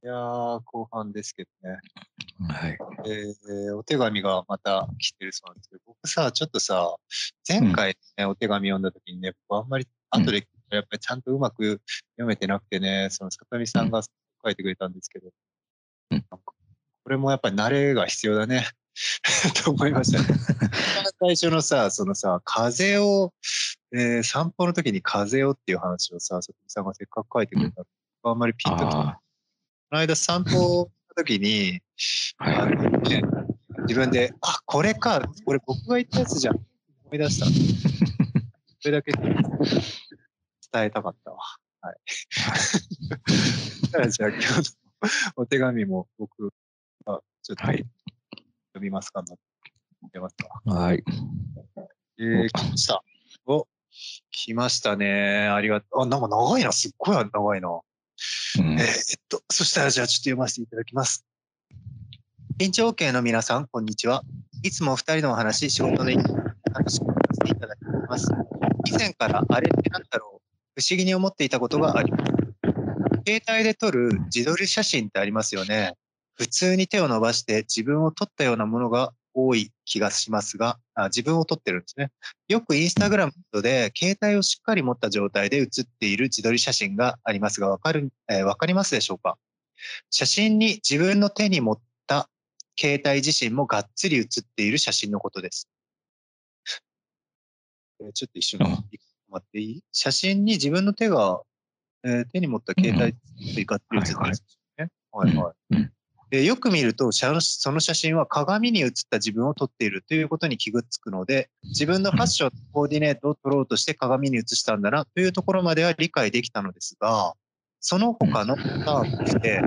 いやー、後半ですけどね。はい。えーお手紙がまた来てるそうなんですけど、僕さ、ちょっとさ、前回ね、お手紙読んだ時にね、僕あんまり後でやっぱりちゃんとうまく読めてなくてね、その里見さんが書いてくれたんですけど、うんこれもやっぱり慣れが必要だね。と思いましたね。最初のさ、そのさ、風を、えー散歩の時に風をっていう話をさ、里見さんがせっかく書いてくれたの、あんまりピンときてないの間散歩の時に、あ、はいあのね、自分で、あ、これか、これ僕が言ったやつじゃん。思い出した。それだけ伝えたかったわ。はい。じゃあ、今日のお手紙も僕はちょっとはい読みますか、読みますか。はい。えー、来ました。お、来ましたね。ありがとう。あ、なんか長いな。すっごい長いな。うんえっと、そしたらじゃあちょっと読ませていただきます。緊張系の皆さん、こんにちは。いつもお二人のお話、仕事で楽しくさせていただいます。以前からあれってなんだろう、不思議に思っていたことがあります。携帯で撮る自撮り写真ってありますよね。普通に手を伸ばして自分を撮ったようなものが多い気がしますが、あ自分を撮ってるんですね。よくインスタグラムで携帯をしっかり持った状態で写っている自撮り写真がありますが、わかる、えーわかりますでしょうか？写真に自分の手に持った携帯自身もがっつり写っている写真のことです。えーちょっと一瞬うん待っていい？写真に自分の手が、えー手に持った携帯でがっつり写ってるんですね。はいはい。うんでよく見ると、写その写真は鏡に映った自分を撮っているということに気がつくので、自分のファッション、コーディネートを撮ろうとして鏡に映したんだなというところまでは理解できたのですが、その他のパターンとして、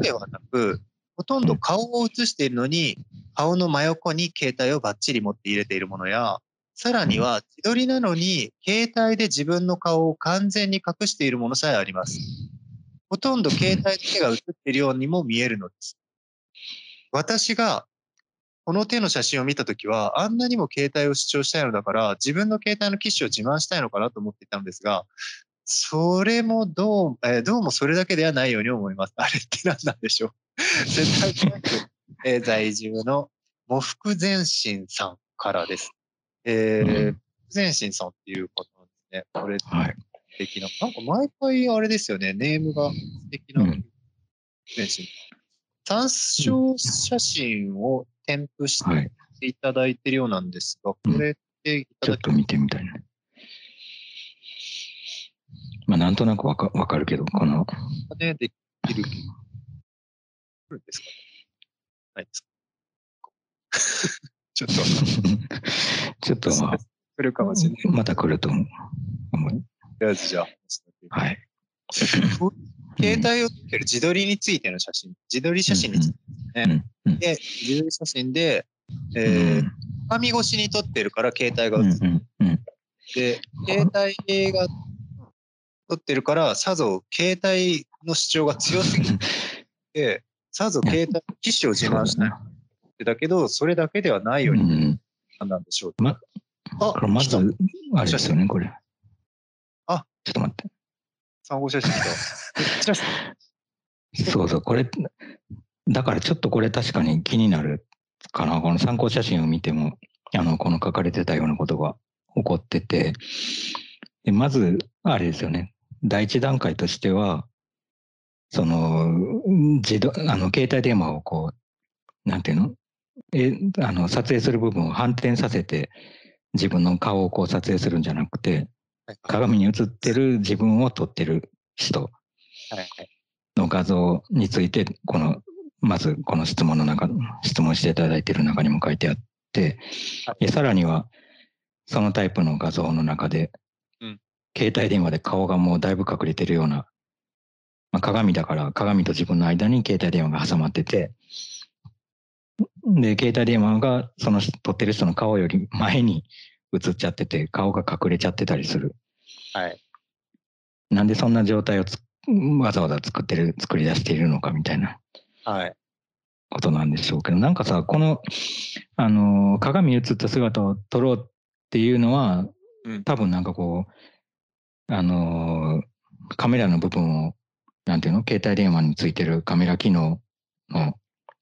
ではなく、ほとんど顔を映しているのに、顔の真横に携帯をバッチリ持って入れているものや、さらには自撮りなのに、携帯で自分の顔を完全に隠しているものさえあります。ほとんど携帯の手が映っているようにも見えるのです。私がこの手の写真を見たときは、あんなにも携帯を主張したいのだから、自分の携帯の機種を自慢したいのかなと思っていたんですが、それもどう、えーどうもそれだけではないように思います。あれって何なんでしょう世田谷区、えー在住の喪服前進さんからです。えーうん前進さんっていう方なんですね。これはい。素敵な。なんか毎回あれですよね、ネームが素敵なうん。参照写真を添付しはい。ていただいてるようなんですが、これっていただきちょっと見てみたいな。まあ、なんとなくわかわかるけど、この、までできる。来るんですか？ねないですか？ちょっと、ちょっとまあ、来るかもしれない。また来ると思う。りあえずじゃあ、はい。携帯を撮ってる自撮りについての写真、自撮り写真についてで、自撮り写真で、えー鏡越しに撮ってるから携帯がうん映ってうんうん。で、携帯が撮ってるから、さぞ携帯の主張が強すぎて、さぞ携帯の機種を自慢したいってだけど、それだけではないよううにん。なんでしょう。まあこれまず、あれですよね、これ。あちょっと待って。参考写真来た。そうそう、これ、だからちょっとこれ確かに気になるかな。この参考写真を見ても、あの、この書かれてたようなことが起こってて、でまず、あれですよね。第一段階としては、その、自動、あの、携帯電話をこう、なんていうの？え、あの、撮影する部分を反転させて、自分の顔をこう撮影するんじゃなくて、鏡に映ってる自分を撮ってる人の画像について、この、まずこの質問の中、質問していただいている中にも書いてあって、でさらには、そのタイプの画像の中で、うん。携帯電話で顔がもうだいぶ隠れてるような、まあ、鏡だから鏡と自分の間に携帯電話が挟まってて、で、携帯電話がその撮ってる人の顔より前に映っちゃってて、顔が隠れちゃってたりする。はい。なんでそんな状態をつわざわざ作ってる、作り出しているのかみたいなはい。ことなんでしょうけど、なんかさ、この、あの、鏡に映った姿を撮ろうっていうのは、うん多分なんかこう、あの、カメラの部分をなんていうの？携帯電話についてるカメラ機能の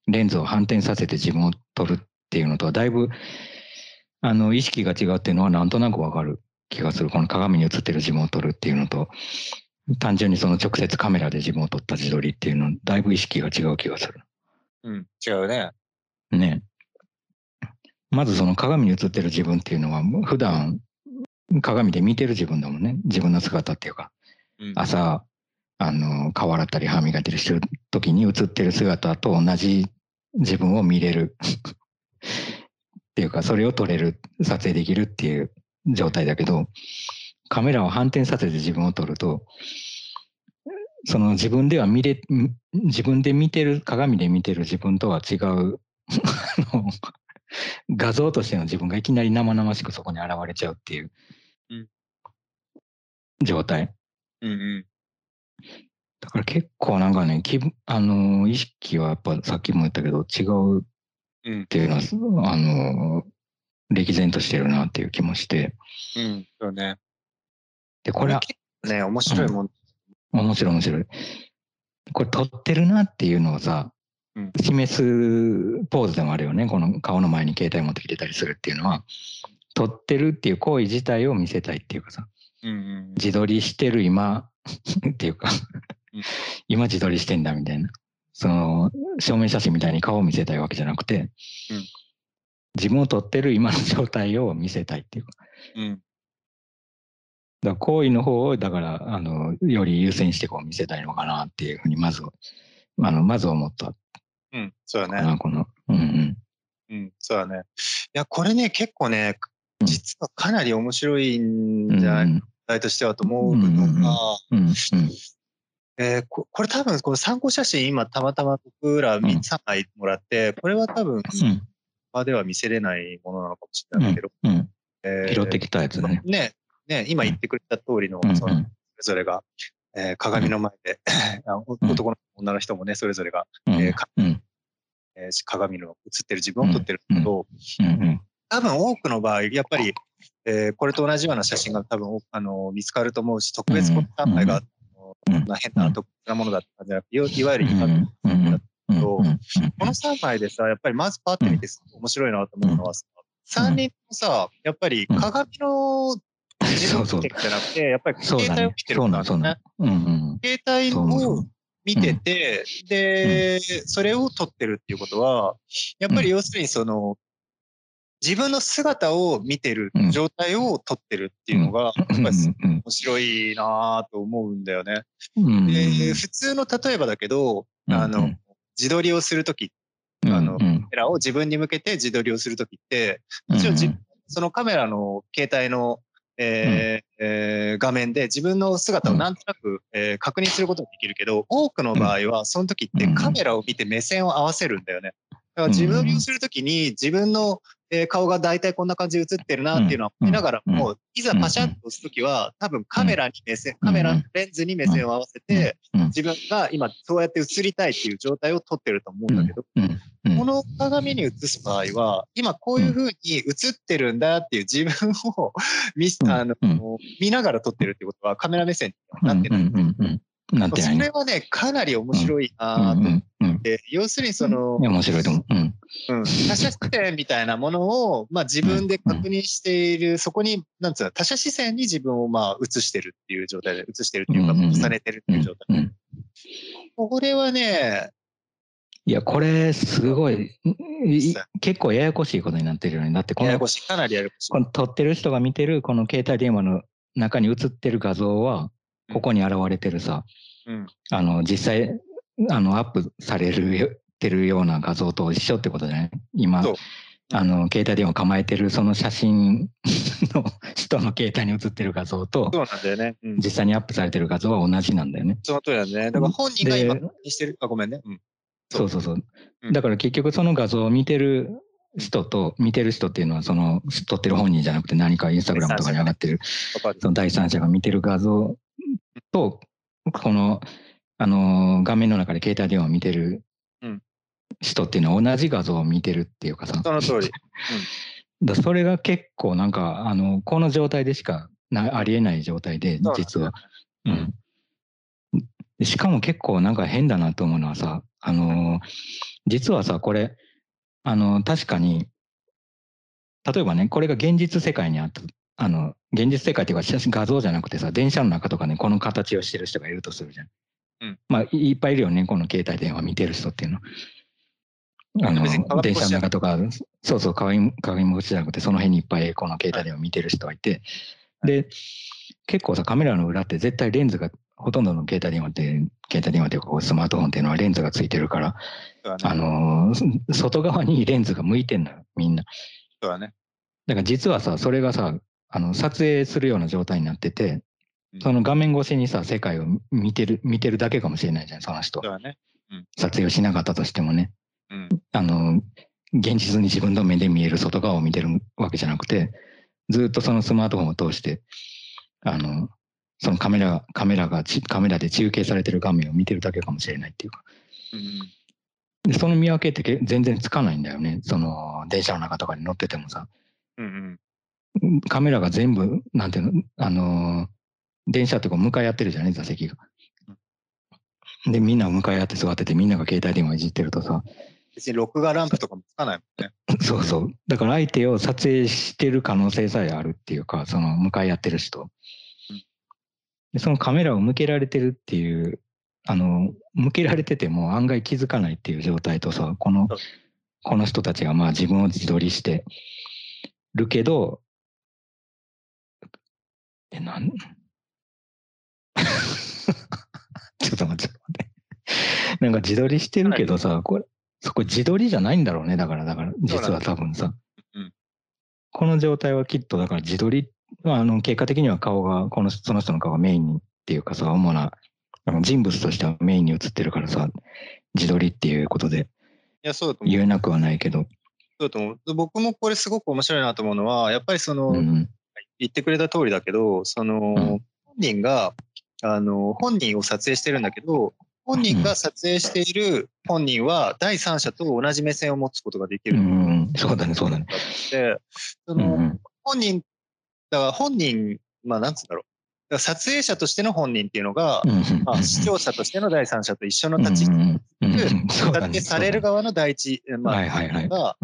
レンズを反転させて自分を撮るっていうのとはだいぶあの意識が違うっていうのはなんとなくわかる気がする。この鏡に映ってる自分を撮るっていうのと単純にその直接カメラで自分を撮った自撮りっていうのだいぶ意識が違う気がする。うん、違うね。ね。まずその鏡に映ってる自分っていうのは普段鏡で見てる自分だもんね。自分の姿っていうか。うん、朝あの顔洗ったり歯磨いたりしてる時に映ってる姿と同じ自分を見れるっていうかそれを撮れる撮影できるっていう状態だけどカメラを反転させて自分を撮るとその自分では見れ自分で見てる鏡で見てる自分とは違う画像としての自分がいきなり生々しくそこに現れちゃうっていううん状態。うんうん。だから結構なんかね、気分あの意識はやっぱさっきも言ったけど違うっうんていうのは、あの歴然としてるなっていう気もして。うん、そうね。で、これはね、面白いもん。面白い面白い。これ撮ってるなっていうのをさ、うん示すポーズでもあるよね。この顔の前に携帯持ってきてたりするっていうのは、撮ってるっていう行為自体を見せたいっていうかさ、うんうん自撮りしてる今っていうかうん 今自撮りしてんだみたいなその証明写真みたいに顔を見せたいわけじゃなくて、うん。自分を撮ってる今の状態を見せたいっていうか。うん。だ行為の方をだからあのより優先してこう見せたいのかなっていうふうにまずあのまず思った。うん、そうかだね。なこのうんうん。うん、そうだね。いや、これね、結構ねう、ん。実はかなり面白いんうんじゃないうんかとしてはと思ううんうん。うんうんえーここれ多分この参考写真今たまたま僕らん。3枚もらって、これは多分うん。場では見せれないものなのかもしれないけど、うん。えー拾ってきたやつだね。ね、ね、今言ってくれた通りの、うんそのそれぞれが、えー鏡の前で、あ男の子女の人もね、それぞれが、うん。ええー鏡の映ってる自分を撮ってるけど、うん。うん。多分多くの場合、やっぱり、えーこれと同じような写真が多分あの見つかると思うし、特別この3枚が、あのうんこんな変な特別なものだったんじゃなくて、いわいわゆる今の、うん。うん。うん。この3枚でさ、やっぱりまずパッと見て面白いなと思うのはさ、3人ともさ、やっぱり鏡の自分を見てじゃなくて、やっぱり携帯を見てるね。携帯を見てて、で、それを撮ってるっていうことは、やっぱり要するにその、自分の姿を見てる状態を撮ってるっていうのが、やっぱりうん面白いなと思うんだよね。うん。で、普通の例えばだけど、あの、自撮りをするとき、あのうん。カメラを自分に向けて自撮りをするときって、もちろん。自そのカメラの携帯の、えーえー画面で自分の姿をなんとなく、えー確認することができるけど、多くの場合はその時ってカメラを見て目線を合わせるんだよね。だから自分をするときに自分の、えー顔が大体こんな感じで映ってるなっていうのは思いながらも、いざパシャッと押すときは多分カメラに目線、カメラのレンズに目線を合わせて、自分が今そうやって映りたいっていう状態を撮ってると思うんだけど、この鏡に映す場合は、今こういう風に映ってるんだっていう自分を見,、あの見ながら撮ってるってことはカメラ目線になってない。なってないそれはね、かなり面白いなと思って、要するにその、面白いと思う。うん。うん、他者視線みたいなものを、まあ、自分で確認している、そこに、なんつうの、他者視線に自分をまあ映してるっていう状態で、映してるっていうか、重ねてるっていう状態。これはね、いや、これ、すごい、結構ややこしいことになってるよね。だってこの、ややこしい、かなりややこしい。この撮ってる人が見てる、この携帯電話の中に映ってる画像は、ここに現れてるさ、うん、あの、実際、あの、アップされる、てるような画像と一緒ってことじゃない？今、あの、携帯電話構えてるその写真の人の携帯に写ってる画像と、そうなんだよね、うん、実際にアップされてる画像は同じなんだよね。その通りだね。だから本人が今にしてる、あ、ごめんね。うん、そう。そうそう。だから結局その画像を見てる人と、見てる人っていうのはその撮ってる本人じゃなくて何かインスタグラムとかに上がってる、その第三者が見てる画像と、この、あの、画面の中で携帯電話を見てる人っていうのは同じ画像を見てるっていうかさ。その通り。うん、だそれが結構なんか、あの、この状態でしかなありえない状態で、実は。うん。でしかも結構なんか変だなと思うのはさ、あのー実はさ、これ、あの確かに、例えばね、これが現実世界にあった、あの、現実世界っていうか写真画像じゃなくてさ、電車の中とかね、この形をしてる人がいるとするじゃん。うんまあ、いいっぱいいるよね、この携帯電話見てる人っていうの。あの電車の中とか、そうそう、鏡鏡越しじゃなくて、その辺にいっぱいこの携帯電話見てる人がいて、で、結構さ、カメラの裏って絶対レンズが、ほとんどの携帯電話って、携帯電話っていうかこうスマートフォンっていうのはレンズがついてるから、ね。あの外側にレンズが向いてんのよ、みんな。そうだね。だから実はさ、それがさ、あの撮影するような状態になってて、うんその画面越しにさ、世界を見てる、見てるだけかもしれないじゃん、その人そう。だね。撮影をしなかったとしてもね。うん。あの、現実に自分の目で見える外側を見てるわけじゃなくて、ずっとそのスマートフォンを通して、あの、そのカメラ、カメラがち、カメラで中継されてる画面を見てるだけかもしれないっていうか。うん。で、その見分けってけ全然つかないんだよね。その、電車の中とかに乗っててもさ。うん。うん。カメラが全部、なんていうの、あのー電車ってこう向かい合ってるじゃない？座席が。で、みんな向かい合って座ってて、みんなが携帯電話いじってるとさ、別に録画ランプとかもつかないもんね。そうそう。だから相手を撮影してる可能性さえあるっていうか、その向かい合ってる人うん。で、そのカメラを向けられてるっていう、あの、向けられてても案外気づかないっていう状態とさ、このこの人たちがまあ自分を自撮りしてるけど、え、なん？ちょっと待って、ちょっと待って。なんか自撮りしてるけどさ、これ、そこ自撮りじゃないんだろうね。だから、だから、実は多分さ。うんこの状態はきっと、だから自撮り、まあ、あの、結果的には顔が、この、その人の顔がメインにっていうかさ、主な、あの人物としてはメインに映ってるからさ、自撮りっていうことでいや、そうだと。言えなくはないけど、そうだと思う。僕もこれすごく面白いなと思うのは、やっぱりその、うん、言ってくれた通りだけど、その、ん。本人が、あの、本人を撮影してるんだけど、本人が撮影している本人は第三者と同じ目線を持つことができうる。ん、そうだね、そうだね。で、そうん、の、うん。本人、だから本人、まあなんつうんだろう。撮影者としての本人っていうのが、うん、まあ、視聴者としての第三者と一緒のうん、立ち位置だね。影される側の第一、まあ、が、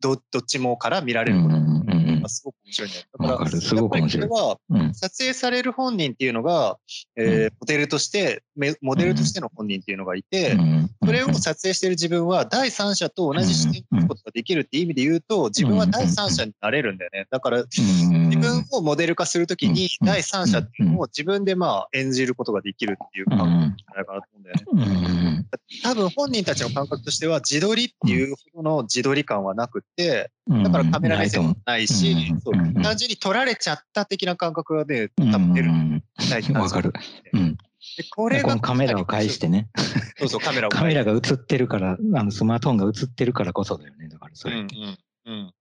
どどっちもから見らうん、れることがすごく面白いんだよ。だからすごく面白い。これはうん、撮影される本人っていうのが、えーモデルとして、めモデルとしての本人っていうのがいて、うん、それを撮影している自分は第三者と同じ視点をことができるっていう意味で言うと、自分は第三者になれるんだよね。だから、自分をモデル化するときに、うん第三者っていうのを自分でまあ演じることができるっていう感覚じゃないかなと思うんだよね。多分本人たちの感覚としては、自撮りっていうほどの自撮り感はなくって、うん、だからカメラ目線もないしう。ん、そううん単純に撮られちゃった的な感覚がね、うん多分出るわかる。うん。でこれがこのカメラを返してね。そうそう、カメラを カメラが映ってるから、あのスマートフォンが映ってるからこそだよね。だからそれ。うんうんうん。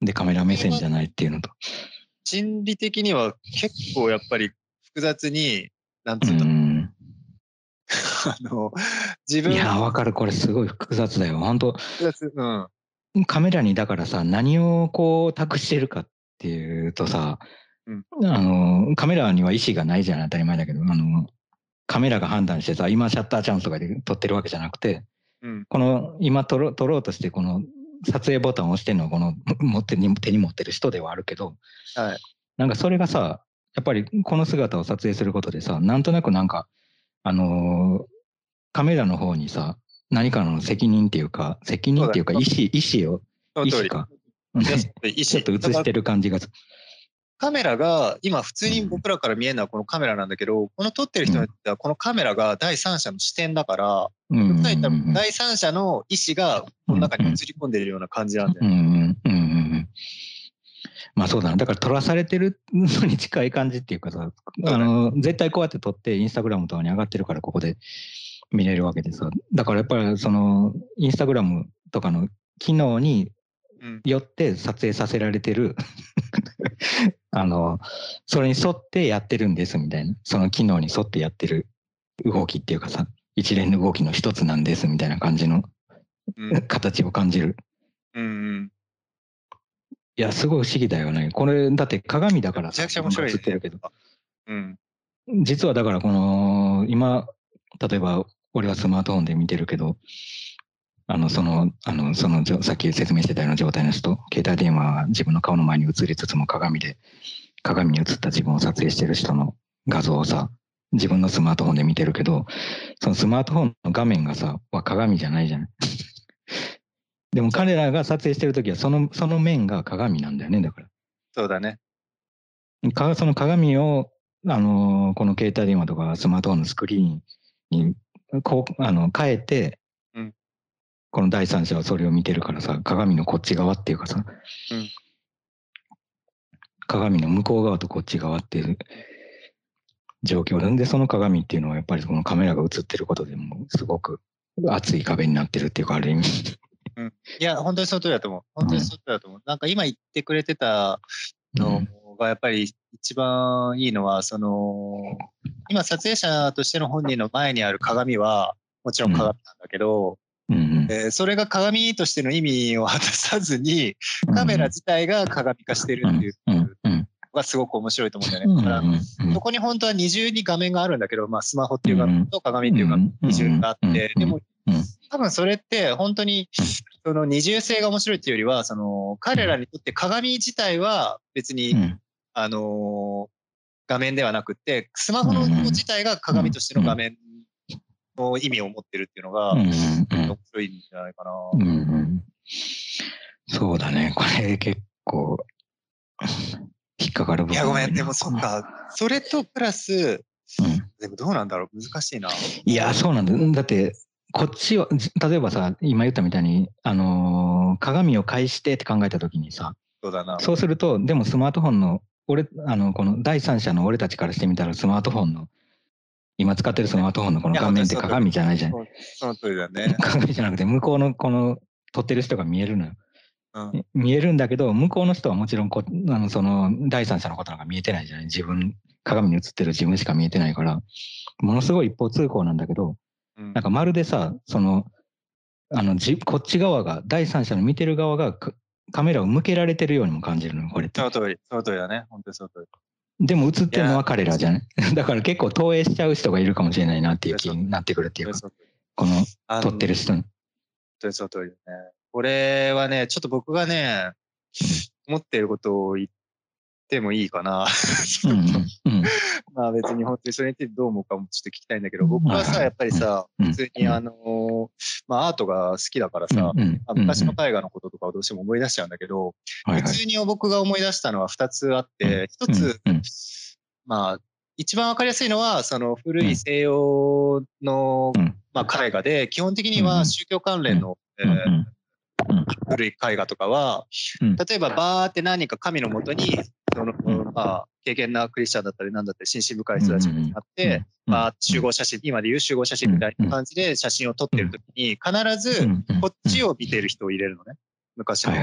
で、カメラ目線じゃないっていうのと。心理的には結構やっぱり複雑に、なんうつうんだろう、ん。あの、自分いや、わかる。これすごい複雑だよ。本当複雑、うん。カメラにだからさ、何をこう託してるかっていうとさ、うんあの、カメラには意思がないじゃん、当たり前だけど、あの、カメラが判断してさ、今シャッターチャンスとかで撮ってるわけじゃなくて、うん。この今撮ろ撮ろうとしてこの撮影ボタンを押してるのはこの持ってに手に持ってる人ではあるけど、はい。なんかそれがさ、やっぱりこの姿を撮影することでさ、なんとなくなんか、あのーカメラの方にさ、何かの責任っていうか、責任っていうか意思、意思を。意思か。ちょっと映思してる感じがすカメラが、今普通に僕らから見えるのはこのカメラなんだけど、この撮ってる人にとってはこのカメラが第三者の視点だから、うん。第三者の意思がこの中に映り込んでるような感じなんだよね。うん。うん。まあそうだな。だから撮らされてるのに近い感じっていうかさ、あの、絶対こうやって撮ってインスタグラムとかに上がってるからここで見れるわけでさ。だからやっぱりその、インスタグラムとかの機能にうん。よって撮影させられてる、あの、それに沿ってやってるんですみたいな。その機能に沿ってやってる動きっていうかさ、一連の動きの一つなんですみたいな感じのうん形を感じる。うんうん。いや、すごい不思議だよね。これ、だって鏡だからめちゃくちゃ面白い映ってるけど。うん。実はだからこの、今、例えば俺はスマートフォンで見てるけど、あの、その、あの、その、さっき説明してたような状態の人、携帯電話は自分の顔の前に映りつつも鏡で、鏡に映った自分を撮影してる人の画像をさ、自分のスマートフォンで見てるけど、そのスマートフォンの画面がさ、は鏡じゃないじゃない。でも彼らが撮影してるときは、その、その面が鏡なんだよね、だから。そうだね。かその鏡を、あのーこの携帯電話とかスマートフォンのスクリーンに、こう、あの、変えて、うんこの第三者はそれを見てるからさ、鏡のこっち側っていうかさ、うん鏡の向こう側とこっち側っていう状況なんで、その鏡っていうのはやっぱりこのカメラが映ってることでもすごく厚い壁になってるっていうか、ある意味。いや、本当にその通りだと思う。本当にその通りだと思う。なんか今言ってくれてたのがやっぱり一番いいのは、その、今撮影者としての本人の前にある鏡は、もちろん鏡なんだけど、うんうん。えーそれが鏡としての意味を果たさずに、カメラ自体が鏡化してるっていううんのうんがすごく面白いと思うんだようんね。だから、うんそこに本当は二重に画面があるんだけど、まあスマホっていう画面と鏡っていう画面うん二重があって、うんでもうん多分それって本当にその二重性が面白いっていうよりは、その彼らにとって鏡自体は別に、うん。あのー画面ではなくって、スマホの自体が鏡としての画面の意味を持ってるっていうのが、面白いんじゃないかな。うんうんそうだね。これ結構引っかかる部分いや、ごめん、でもそっか。それとプラス、うんでもどうなんだろう難しいな。いや、そうなんだ。だって、こっちは、じ例えばさ、今言ったみたいに、あのー鏡を返してって考えたときにさ、そうだな。そうすると、でもスマートフォンの、俺、あの、この第三者の俺たちからしてみたら、スマートフォンの、今使ってるスマートフォンのこの画面って鏡じゃないじゃん。その通りだね。鏡じゃなくて、向こうのこの撮ってる人が見えるのよ。うん。見えるんだけど、向こうの人はもちろんこ、あの、その、第三者のことなんか見えてないじゃない？自分、鏡に映ってる自分しか見えてないから、ものすごい一方通行なんだけど、うんなんかまるでさ、その、あの、じ、こっち側が、第三者の見てる側がかカメラを向けられてるようにも感じるのよ、これってそ。の通り、その通りだね。本当にその通り。でも映ってるのは彼らじゃない？だから結構投影しちゃう人がいるかもしれないなっていう気になってくるっていうか、この撮ってる人にその通りだね。これはね、ちょっと僕がね、思ってることを言ってもいいかな。まあ別に本当にそれについてどう思うかもちょっと聞きたいんだけど、僕はさ、やっぱりさ、うん普通にあのーまあアートが好きだからさ、昔の絵画のこととかをどうしても思い出しちゃうんだけど、普通に僕が思い出したのは2つあって、1つ、まあ、一番わかりやすいのは、その古い西洋の、うんまあ、絵画で、基本的には宗教関連の、えー古い絵画とかは、うん。例えばバーって何か神のもとに、そのあ、敬虔なクリスチャンだったりなんだったり、心身深い人たちが集まって、まあ、集合写真、今でいう集合写真みたいな感じで写真を撮ってるときに、必ずこっちを見てる人を入れるのね。昔の。っ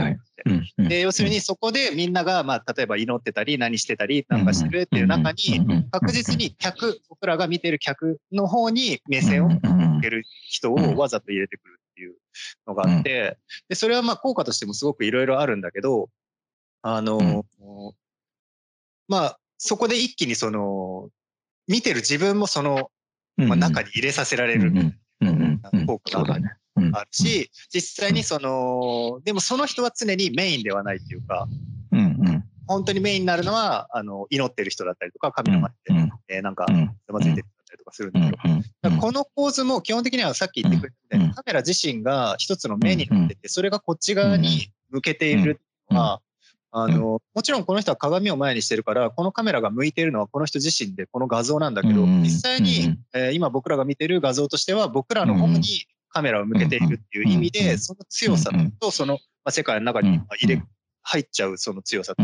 てで、要するにそこでみんなが、まあ、例えば祈ってたり、何してたりなん。かしてるっていう中に、確実に客、僕らが見てる客の方に目線を向ける人をわざと入れてくるいうのがあって、で、それはまあ効果としてもすごくいろいろあるんだけど、あの、まあ、そこで一気にその、見てる自分もその、まあ、中に入れさせられる効果があるし、実際にその、でもその人は常にメインではないっていうか、本当にメインになるのは、あの、祈ってる人だったりとか、神の前で、えーなんか、つまずいてるだったりとかするんだけど、だからこの構図も基本的にはさっき言ってくれたみたいに、カメラ自身が一つの目になってて、それがこっち側に向けているのは、あの、もちろんこの人は鏡を前にしてるから、このカメラが向いているのはこの人自身でこの画像なんだけど、実際に、えー今僕らが見てる画像としては、僕らの方にカメラを向けているっていう意味で、その強さと、その、まあ、世界の中に入れ、入っちゃうその強さと、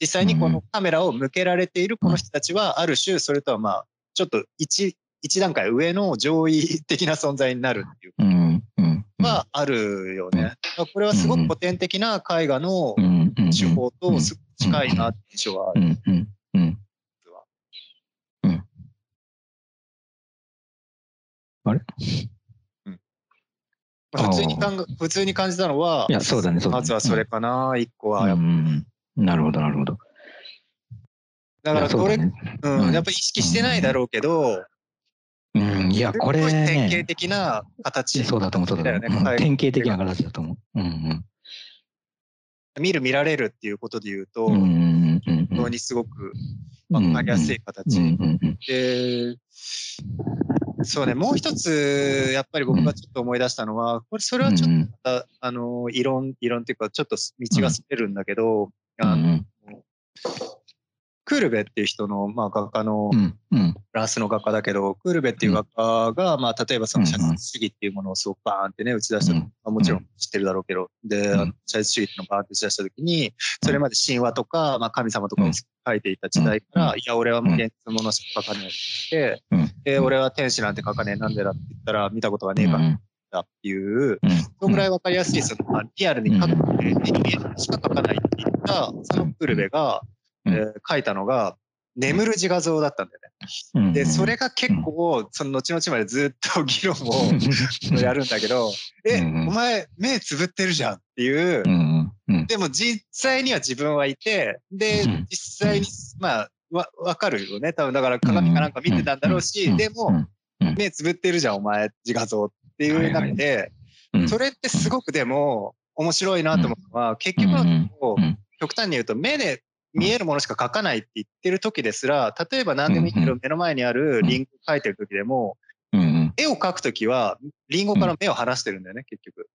実際にこのカメラを向けられているこの人たちは、ある種、それとはまあ、ちょっと一、一段階上の上位的な存在になるっていう。はあるよね。これはすごく古典的な絵画の手法と近いなって印象はある。あれ？普通に考え普通に感じたのは、いや、そうだね、そうだね。まずはそれかな、一個は。なるほど、なるほど。だからこれ、うだねうん、うんやっぱ意識してないだろうけど、うん、いや、これすごい典型ね、的な形。そうだと思う、そうだと思う。うん典型的な形だと思う。うん見る見られるっていうことで言うと、うん。うんうんうんうん本当にすごくわかりやすい形。うんうんうんで、そうね、もう一つ、やっぱり僕がちょっと思い出したのは、これ、それはちょっとうんまた、あの、異論、異論っていうか、ちょっと道がそれるんだけど、うあのんクールベっていう人の、まあ、画家の、フランスの画家だけど、クールベっていう画家が、まあ、例えばその写実主義っていうものをすごくバーンってね、打ち出した、うん。まあ、もちろん知ってるだろうけど、で、写実主義っていうのをバーンって打ち出したときに、それまで神話とか、まあ、神様とかを書いていた時代から、うん。いや、俺はもう現実のものしか書かないって、うん。で、俺は天使なんて書かねえ、なんでだって言ったら、見たことがねえからだっていう、うん。そのぐらいわかりやすい、その、まあ、リアルに書くって、目に見えるしか書かないって言った、そのクールベが、うんえー書いたのが、眠る自画像だったんだよね。うん。で、それが結構、その後々までずっと議論を やるんだけど、え、うんお前目つぶってるじゃんっていう。でも実際には自分はいて、でうん、実際に、まあ、わ、わかるよね。多分だから鏡かなんか見てたんだろうし、でも、目つぶってるじゃん、お前、自画像っていう中で、それってすごくでも面白いなと思うのは、結局のとこうん。極端に言うと目で見えるものしか描かないって言ってる時ですら、例えば何でもいいけど目の前にあるリンゴを描いてる時でも、絵を描く時はリンゴから目を離してるんだよね、結局。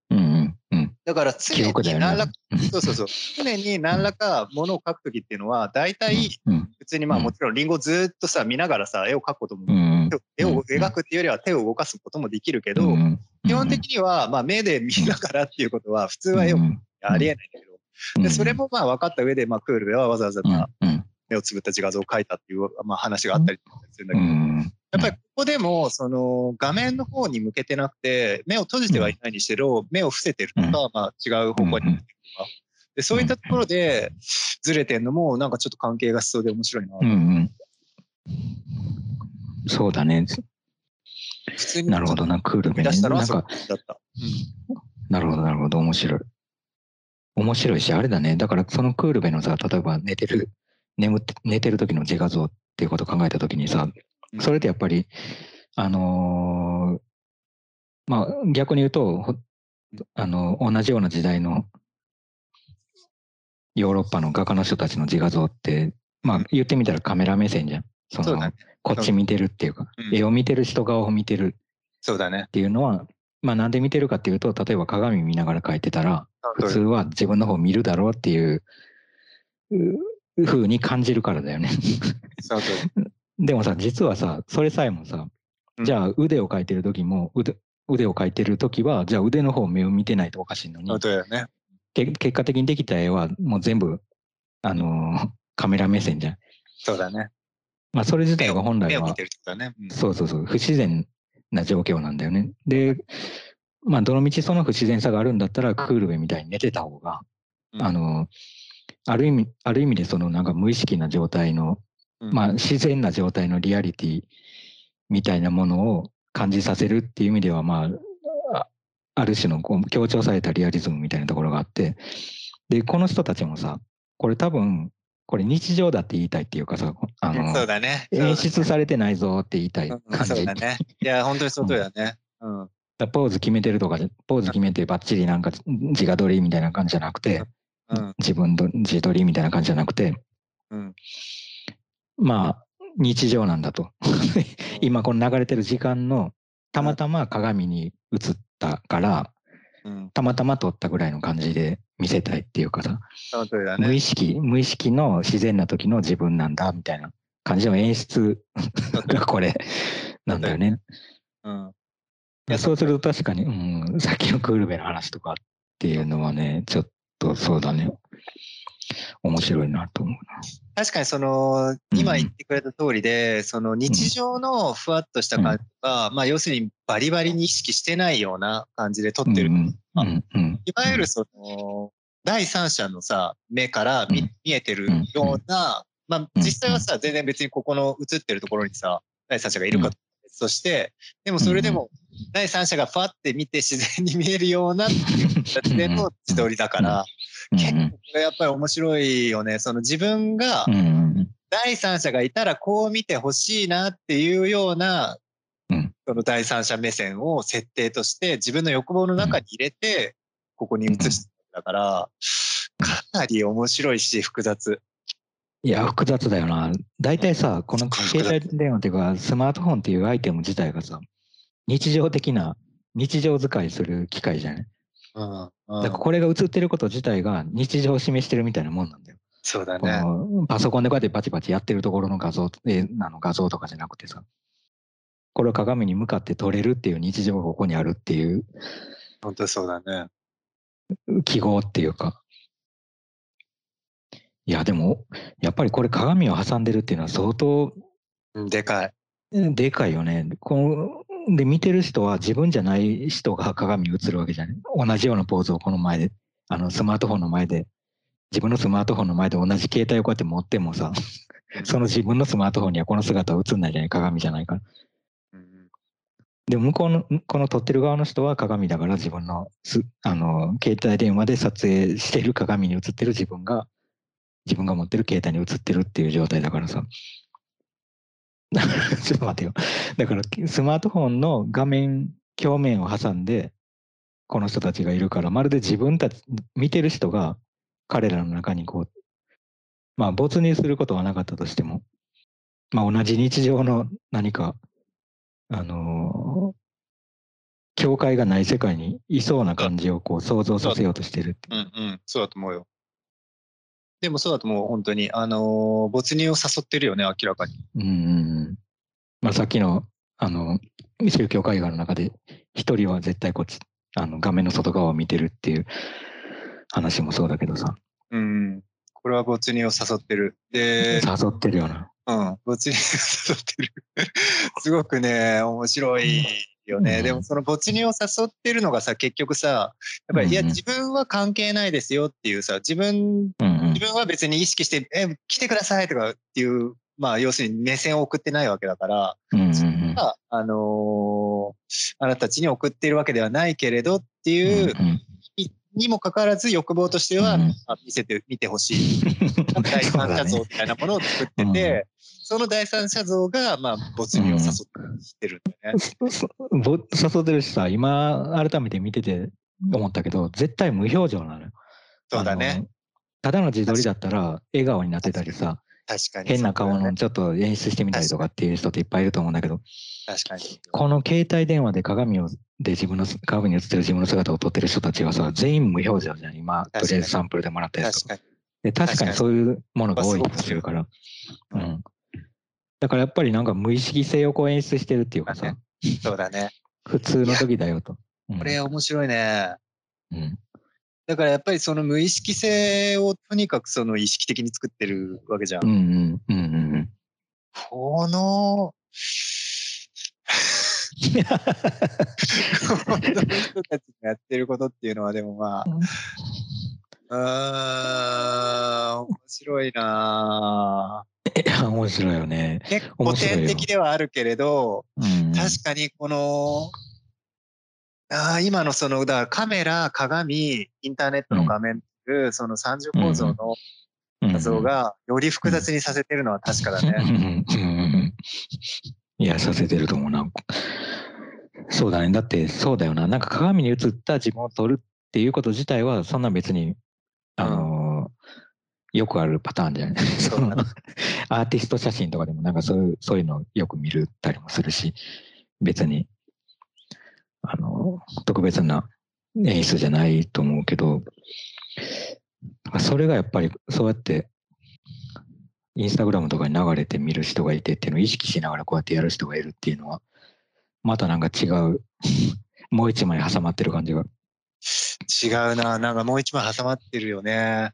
だから記常に何らねか、そうそうそう、常に何らかものを描く時っていうのは、大体うん。普通にまあうん。もちろんリンゴずっとさ、見ながらさ、絵を描くことも、うん絵を描くっていうよりは手を動かすこともできるけど、うん基本的には、まあ、目で見ながらっていうことは、普通は絵をうんありえないんだけど、でそれもまあ分かった上で、まあ、クールベはわざわざまあうん目をつぶった自画像を描いたっていう、まあ、話があったりするんだけど、うん。やっぱりここでも、その画面の方に向けてなくて、目を閉じてはいないにしろ、目を伏せてるとか、まあ、違う方向に向けてるとか、でそういったところでずれてんのも、なんかちょっと関係がしそうで面白いな。うんうん。そうだね。普通になるほどな、クールベね。出したのはそなんかこだった。なるほど、なるほど、面白い。面白いし、あれだね。だから、そのクールベのさ、例えば寝てる、眠って、寝てる時の自画像っていうことを考えた時にさう、んそれってやっぱり、あのーまあ、逆に言うと、ほあの、同じような時代のヨーロッパの画家の人たちの自画像って、まあ、言ってみたらカメラ目線じゃん。そのそうだねこっち見てるっていうか、うん絵を見てる人側を見てるそうだねっ。ていうのは、まあなんで見てるかっていうと、例えば鏡見ながら描いてたら、普通は自分の方見るだろうっていうう風に感じるからだよね。でもさ、実はさ、それさえもさ、うんじゃあ腕を描いてる時も、腕腕を描いてる時は、じゃあ腕の方目を見てないとおかしいのにね。け結果的にできた絵はもう全部、あのーカメラ目線じゃん。そうだね。まあそれ自体が本来はね。うんそうそうそう、不自然な状況なんだよね。で、まあ、どのみちその不自然さがあるんだったら、クールベみたいに寝てた方が、うんあの、ある意味、ある意味でそのなんか無意識な状態の、うんまあ、自然な状態のリアリティみたいなものを感じさせるっていう意味では、まあ、あある種のこう強調されたリアリズムみたいなところがあって、で、この人たちもさ、これ多分、これ日常だって言いたいっていうかさ、あの、そうだね。演出されてないぞって言いたいうん感じ。そうだね。いや、本当にその通りだね。うん。だポーズ決めてるとかで、ポーズ決めてバッチリなんか自画撮りみたいな感じじゃなくて、うん。自分の自撮りみたいな感じじゃなくて、うん。まあ、日常なんだと。今この流れてる時間の、たまたま鏡に映ったから、うん。たまたま撮ったぐらいの感じで見せたいっていうかさ、その通りだ無ね。意識、無意識の自然な時の自分なんだみたいな感じの演出がこれなんだよね。うん。いやそうすると確かに、うん、さっきのクールベの話とかっていうのはね、ちょっとそうだね。面白いなと思う確かにその、今言ってくれた通りで、その日常のふわっとした感じが、まあ要するにバリバリに意識してないような感じで撮な。ってる。うんうん。うんいわゆるその、第三者のさ、目から見,、えてるような、まあうん。実際はさ、全然別にここの映ってるところにさ、第三者がいるかとして、でもそれでも、第三者がファって見て自然に見えるようなっていう形での自撮りだから、うん結構これやっぱり面白いよね。その自分が第三者がいたらこう見てほしいなっていうような、うん。その第三者目線を設定として自分の欲望の中に入れて、ここに移してたから、かなり面白いし複雑。いや、複雑だよな。大体さ、この携帯電話っていうか、スマートフォンっていうアイテム自体がさ、日常的な、日常使いする機械じゃない？うん。だからこれが映ってること自体が日常を示してるみたいなもんなんだよ。こそうだね。のパソコンでこうやってパチパチやってるところの画像えあの画像とかじゃなくてさ、これを鏡に向かって撮れるっていう日常がここにあるっていう本当そうだね。記号っていうか。いや、でも、やっぱりこれ鏡を挟んでるっていうのは相当うんでかい。うんでかいよね。こので、見てる人は自分じゃない人が鏡に映るわけじゃない。同じようなポーズをこの前で、あの、スマートフォンの前で、自分のスマートフォンの前で同じ携帯をこうやって持ってもさ、その自分のスマートフォンにはこの姿は映んないじゃない、鏡じゃないから。うんで、向こうの、この撮ってる側の人は鏡だから自分のす、あの、携帯電話で撮影してる鏡に映ってる自分が、自分が持ってる携帯に映ってるっていう状態だからさ。だから、ちょっと待てよ。だから、スマートフォンの画面、表面を挟んで、この人たちがいるから、まるで自分たち、見てる人が彼らの中にこう、まあ、没入することはなかったとしても、まあ、同じ日常の何か、あのー境界がない世界にいそうな感じをこう想像させようとしてるていううんうん、そうだと思うよ。でもそうだと思う、本当に。あのー没入を誘ってるよね、明らかに。うん。まあさっきの、あの、宗教会話の中で、一人は絶対こっち、あの、画面の外側を見てるっていう話もそうだけどさ、うん。これは没入を誘ってる。で、誘ってるよな。うん、没入を誘ってる。すごくね、面白いよね。うんでもその没入を誘ってるのがさ、結局さ、やっぱり、いや、自分は関係ないですよっていうさ、自分、自。分は別に意識して、え、来てくださいとかっていう、まあ、要するに目線を送ってないわけだから、うんうんうんがあのーあなたたちに送っているわけではないけれどっていう、うんいにもかかわらず欲望としては、うんあ見せて、見てほしい。うん第三者像そうみたいなものを作ってて、その第三者像が、まあ、没入を誘ってるんだよね。そそぼ誘ってるしさ、今改めて見てて思ったけど、絶対無表情なのよ。そうだね。ただの自撮りだったら笑顔になってたりさ、確かに。変な顔のちょっと演出してみたりとかっていう人っていっぱいいると思うんだけど、確かに。この携帯電話で鏡をで自分の鏡に映ってる自分の姿を撮ってる人たちはさ、全員無表情じゃん。今、とりあえずサンプルでもらったやつとか。確かに。で確かににそういうものが多い気がするから。うん。だからやっぱりなんか無意識性をこう演出してるっていうかさ、そうだね。普通の時だよと。うんこれ面白いね。うん。だからやっぱりその無意識性をとにかくその意識的に作ってるわけじゃん。うんうんうんうんうん。この、この人たちがやってることっていうのはでもまあ、うーん、面白いな面白いよね。ぁ結構古典的ではあるけれど、うん。確かにこの、あー今のその、だからカメラ、鏡、インターネットの画面っていう、その三重構造のうん画像がより複雑にさせてるのは確かだね。いや、させてると思うな。そうだね。だって、そうだよな。なんか鏡に映った自分を撮るっていうこと自体は、そんな別に、あのーよくあるパターンじゃない。そのだアーティスト写真とかでも、なんかそういう、そういうのよく見るたりもするし、別に、あのー特別な演出じゃないと思うけど、それがやっぱり、そうやって、インスタグラムとかに流れて見る人がいてっていうのを意識しながらこうやってやる人がいるっていうのは、またなんか違う、もう一枚挟まってる感じが。違うな。なんかもう一枚挟まってるよね。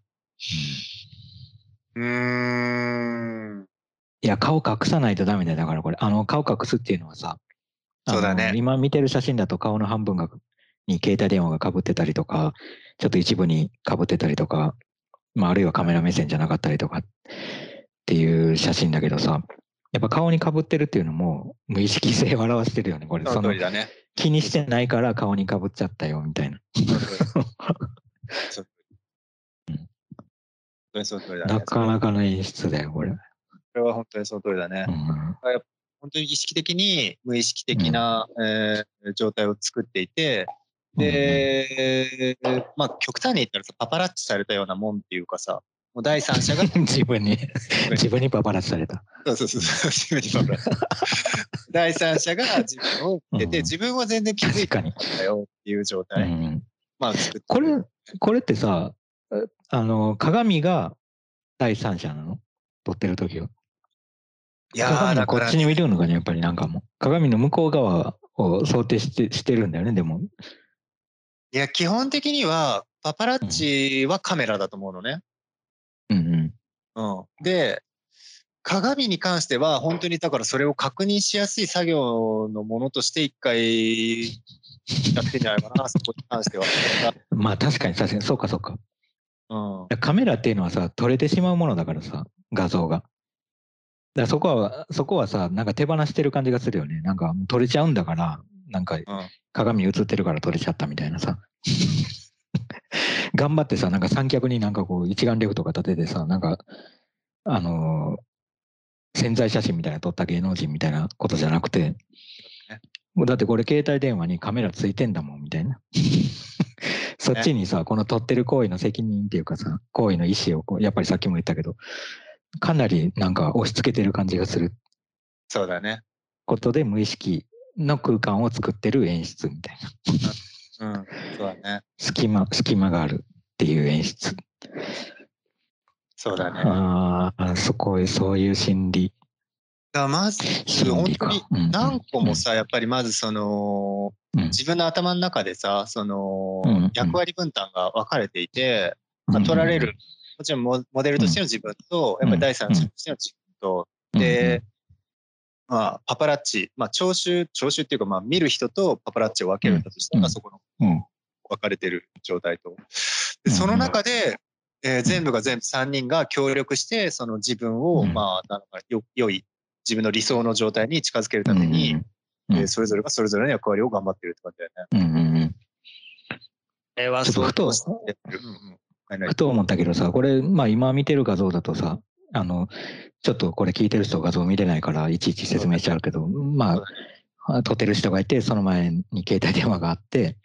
うーん。いや、顔隠さないとダメだよ。だからこれ、あの、顔隠すっていうのはさ、そうだね今見てる写真だと顔の半分が、に携帯電話が被ってたりとか、ちょっと一部に被ってたりとか、まあ、あるいはカメラ目線じゃなかったりとかっていう写真だけどさ、やっぱ顔に被ってるっていうのも無意識性を表してるよね。これ、そそのの通りだね。気にしてないから顔に被っちゃったよみたいな。なかなかの演出だよ、これ。れは本当にその通りだね。うん本当に意識的に無意識的な、えー状態を作っていて、で、まあ極端に言ったらさ、パパラッチされたようなもんっていうかさ、もう第三者が、自分に、自分にパパラッチされた。そうそうそうそう、自分にパパラッチ。第三者が自分を見てて、うん自分は全然気づい。ないんだよっていう状う態。ん、まあこれ、これってさ、あの、鏡が第三者なの撮ってる時は。いやー鏡こっちに見るのがね、やっぱりなんかもう。鏡の向こう側を想定してしてるんだよね、でも。いや、基本的には、パパラッチはカメラだと思うのね。うんうん。うん。で、鏡に関しては、本当にだからそれを確認しやすい作業のものとして一回やってんじゃないかな、そこに関しては。まあ確かに確かに、そうかそうか。うん。カメラっていうのはさ、撮れてしまうものだからさ、画像が。だそこは、そこはさ、なんか手放してる感じがするよね。なんか撮れちゃうんだから、なんかうん。鏡に映ってるから撮れちゃったみたいなさ。頑張ってさ、なんか三脚になんかこう一眼レフとか立ててさ、なんか、あのー潜在写真みたいな撮った芸能人みたいなことじゃなくて、だってこれ携帯電話にカメラついてんだもんみたいな。そっちにさ、この撮ってる行為の責任っていうかさ、行為の意思をこう、やっぱりさっきも言ったけど、かなりなんか押し付けてる感じがするそうだね。ことで無意識の空間を作ってる演出みたいな。うん。そうだね。隙間、隙間があるっていう演出。そうだね。ああ、そこ、そういう心理。だまず、本当に。うん何個もさ、やっぱりまずその、うん自分の頭の中でさ、そのうんうん、役割分担が分かれていて、まあ、取られる、もちろんモモデルとしての自分と、やっぱり第三者としての自分と、うん。で、まあ、パパラッチ、まあ、聴衆、聴衆っていうか、まあ、見る人とパパラッチを分けるんだとしたら、うん。そこのうん。分かれてる状態と。うんで、その中で、えー全部が全部3人が協力して、その自分を、うん。まあ、なんかよ、良い、自分の理想の状態に近づけるために、うんえーそれぞれがそれぞれの役割を頑張ってるって感じだよね。うんうんうん。これはうんふと思ったけどさ、これ、まあ今見てる画像だとさ、あの、ちょっとこれ聞いてる人画像見れないから、いちいち説明しちゃうけど、まあ、撮ってる人がいて、その前に携帯電話があって、っ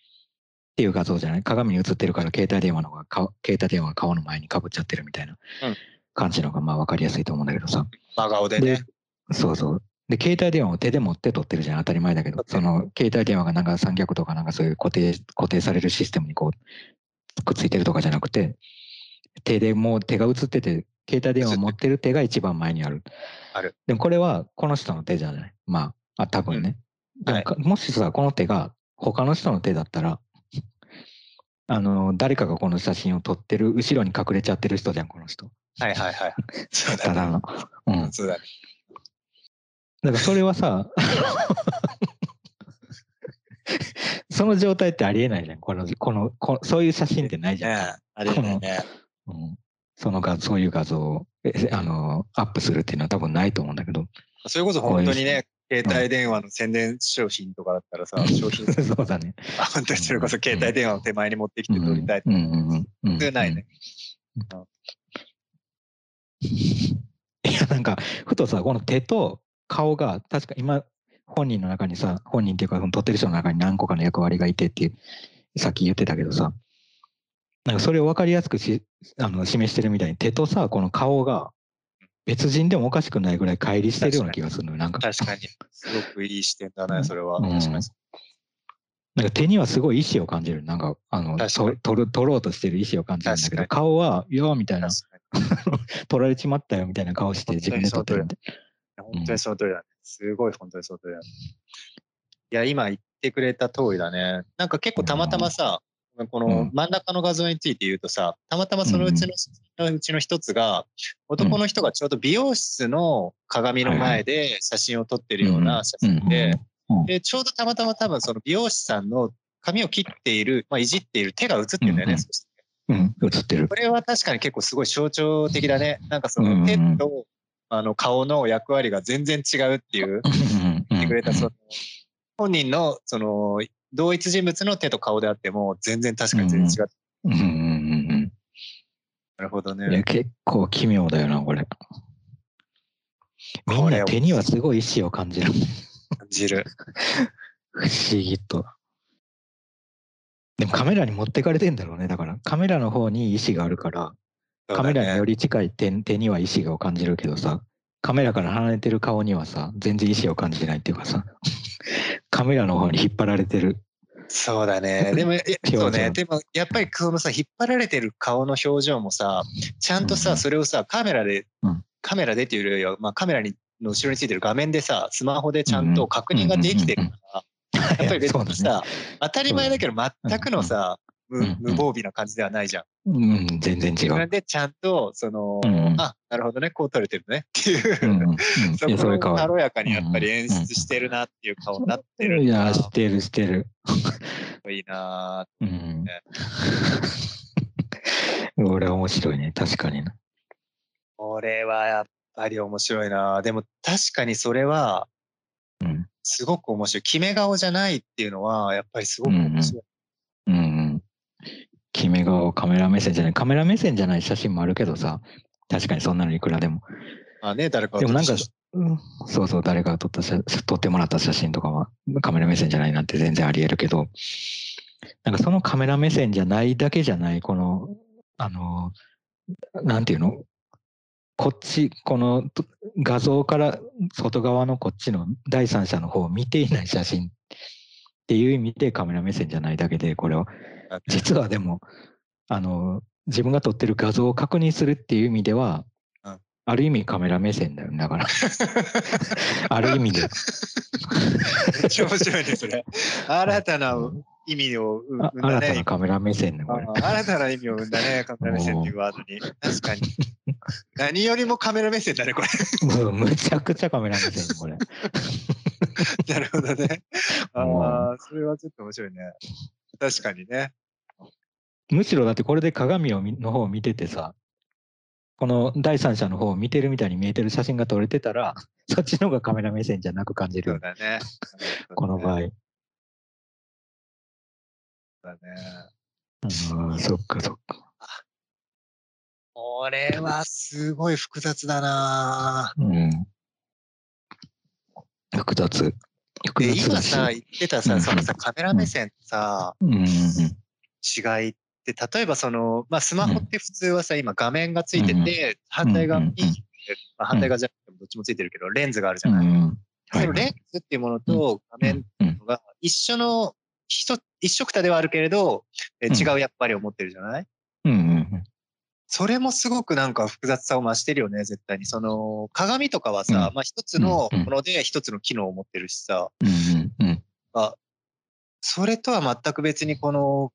ていう画像じゃない？鏡に映ってるから携帯電話の方が顔、携帯電話が顔の前にかぶっちゃってるみたいなうん感じのがまあ分かりやすいと思うんだけどさ。真顔でね。そうそう。で、携帯電話を手で持って撮ってるじゃん、当たり前だけどその携帯電話がなんか三脚とかなんかそういう固定、固定されるシステムにこう、くっついてるとかじゃなくて、手でもう手が映ってて、携帯電話を持ってる手が一番前にある。ある。でもこれはこの人の手じゃない。まあ、あ多分ね。でもかもしさ、この手が他の人の手だったら、あの、誰かがこの写真を撮ってる、後ろに隠れちゃってる人じゃん、この人。はいはいはい。そうだね。ただの。うん。そうだね。だからそれはさ、その状態ってありえないじゃん。この、この、こそういう写真ってないじゃん。ねあれだよね。うん、そのが、そういう画像を、えあの、アップするっていうのは多分ないと思うんだけど。それこそ本当にね、携帯電話の宣伝商品とかだったらさ、商品、そうだね。あ本当にそれこそ携帯電話を手前に持ってきて撮りたい。うんうんうないね。いや、なんか、ふとさ、この手と顔が、確か今、本人の中にさ、本人っていうか、撮ってる人の中に何個かの役割がいてっていう、さっき言ってたけどさ、なんかそれを分かりやすくしあの示してるみたいに、手とさ、この顔が、別人でもおかしくないぐらい乖離してるような気がするのよ。なんか、確かに。すごくいい視点だね、それは。うん確かに。なんか手にはすごい意志を感じる。なんか、あの、確かにと撮る撮ろうとしてる意志を感じるんだけど、確顔は、いやーみたいな、確かに 撮られちまったよみたいな顔して自分で撮ってるんで。本当にその通りだね。すごい本当にその通りだね。いや、今言ってくれた通りだね。なんか結構たまたまさ、この真ん。中の画像について言うとさ、たまたまそのうちの,、うちの一つが、男の人がちょうど美容室の鏡の前で写真を撮ってるような写真で、で、ちょうどたまたま多分その美容師さんの髪を切っている、まあ、いじっている手が映ってるんだよね。うんうん。ってる。これは確かに結構すごい象徴的だね。なんかその手と、あの顔の役割が全然違うっていう、言ってくれた、その、本人の、その、同一人物の手と顔であっても、全然確かに全然違う。うんうんうんなるほどね。結構奇妙だよな、これ。みんな手にはすごい意志を感じる。感じる。不思議と。でもカメラに持ってかれてんだろうね。だからカメラの方に意志があるから、カメラにより近い手手には意志を感じるけどさ、カメラから離れてる顔にはさ、全然意志を感じてないっていうかさ、カメラの方に引っ張られてる。そうだね。でも、そうね。でも、やっぱりそのさ、引っ張られてる顔の表情もさ、ちゃんとさ、それをさ、カメラで、うん。カメラでっていうよりは、まあ、カメラにの後ろについてる画面でさ、スマホでちゃんと確認ができてるから、やっぱり別にさ、当たり前だけど、全くのさ、無うんうん無防備な感じではないじゃん。うん、全然違う。自分でちゃんと、その、うんうんあ、なるほどね、こう撮れてるねっていう、うんうんうん、そこを。軽やかにやっぱり演出してるなっていう顔になってるいや、な。してる、してる。いいなうんね。俺面白いね、確かにな。これはやっぱり面白いな。でも確かにそれはうん。すごく面白い。決め顔じゃないっていうのはやっぱりすごく面白い。うんうん。決め顔、カメラ目線じゃない。カメラ目線じゃない写真もあるけどさ、確かにそんなのいくらでも。まあね、誰かがでもなんかそうそう、誰かが撮った写撮ってもらった写真とかはカメラ目線じゃないなんて全然あり得るけど、なんかそのカメラ目線じゃないだけじゃない、この、あの、なんていうの？こっち、このと画像から外側のこっちの第三者の方を見ていない写真っていう意味でカメラ目線じゃないだけで、これを真実はでもあの自分が撮ってる画像を確認するっていう意味では、うんある意味カメラ目線だよねだから ある意味で面白いね、それ。新たな意味を生んあだね新たな。カメラ目線新たな意味を生んだね、カメラ目線っていうワードに。確かに。何よりもカメラ目線だね、これ。むちゃくちゃカメラ目線これ なるほどね。あ うんあ、それはちょっと面白いね。確かにね。むしろだってこれで鏡を見の方を見ててさこの第三者の方を見てるみたいに見えてる写真が撮れてたら そっちの方がカメラ目線じゃなく感じるそうだね。この場合、だね。うん、そっかそっかこれはすごい複雑だなうん複雑。複で、雑だし。今さ、言ってたさ、うん。そのさ、カメラ目線とさ、うん。違いって、例えばその、まあ、スマホって普通はさ、今画面がついてて、反対側に、まあ、反対側じゃなくてもどっちもついてるけど、レンズがあるじゃない。うんそのレンズっていうものと画面うんが一緒の、一一緒くたではあるけれど、えうん。違うやっぱりを持ってるじゃない？うんうんそれもすごくなんか複雑さを増してるよね、絶対に。その、鏡とかはさ、うん。まあ一つのもので一つの機能を持ってるしさ、うんうんあそれとは全く別にこの、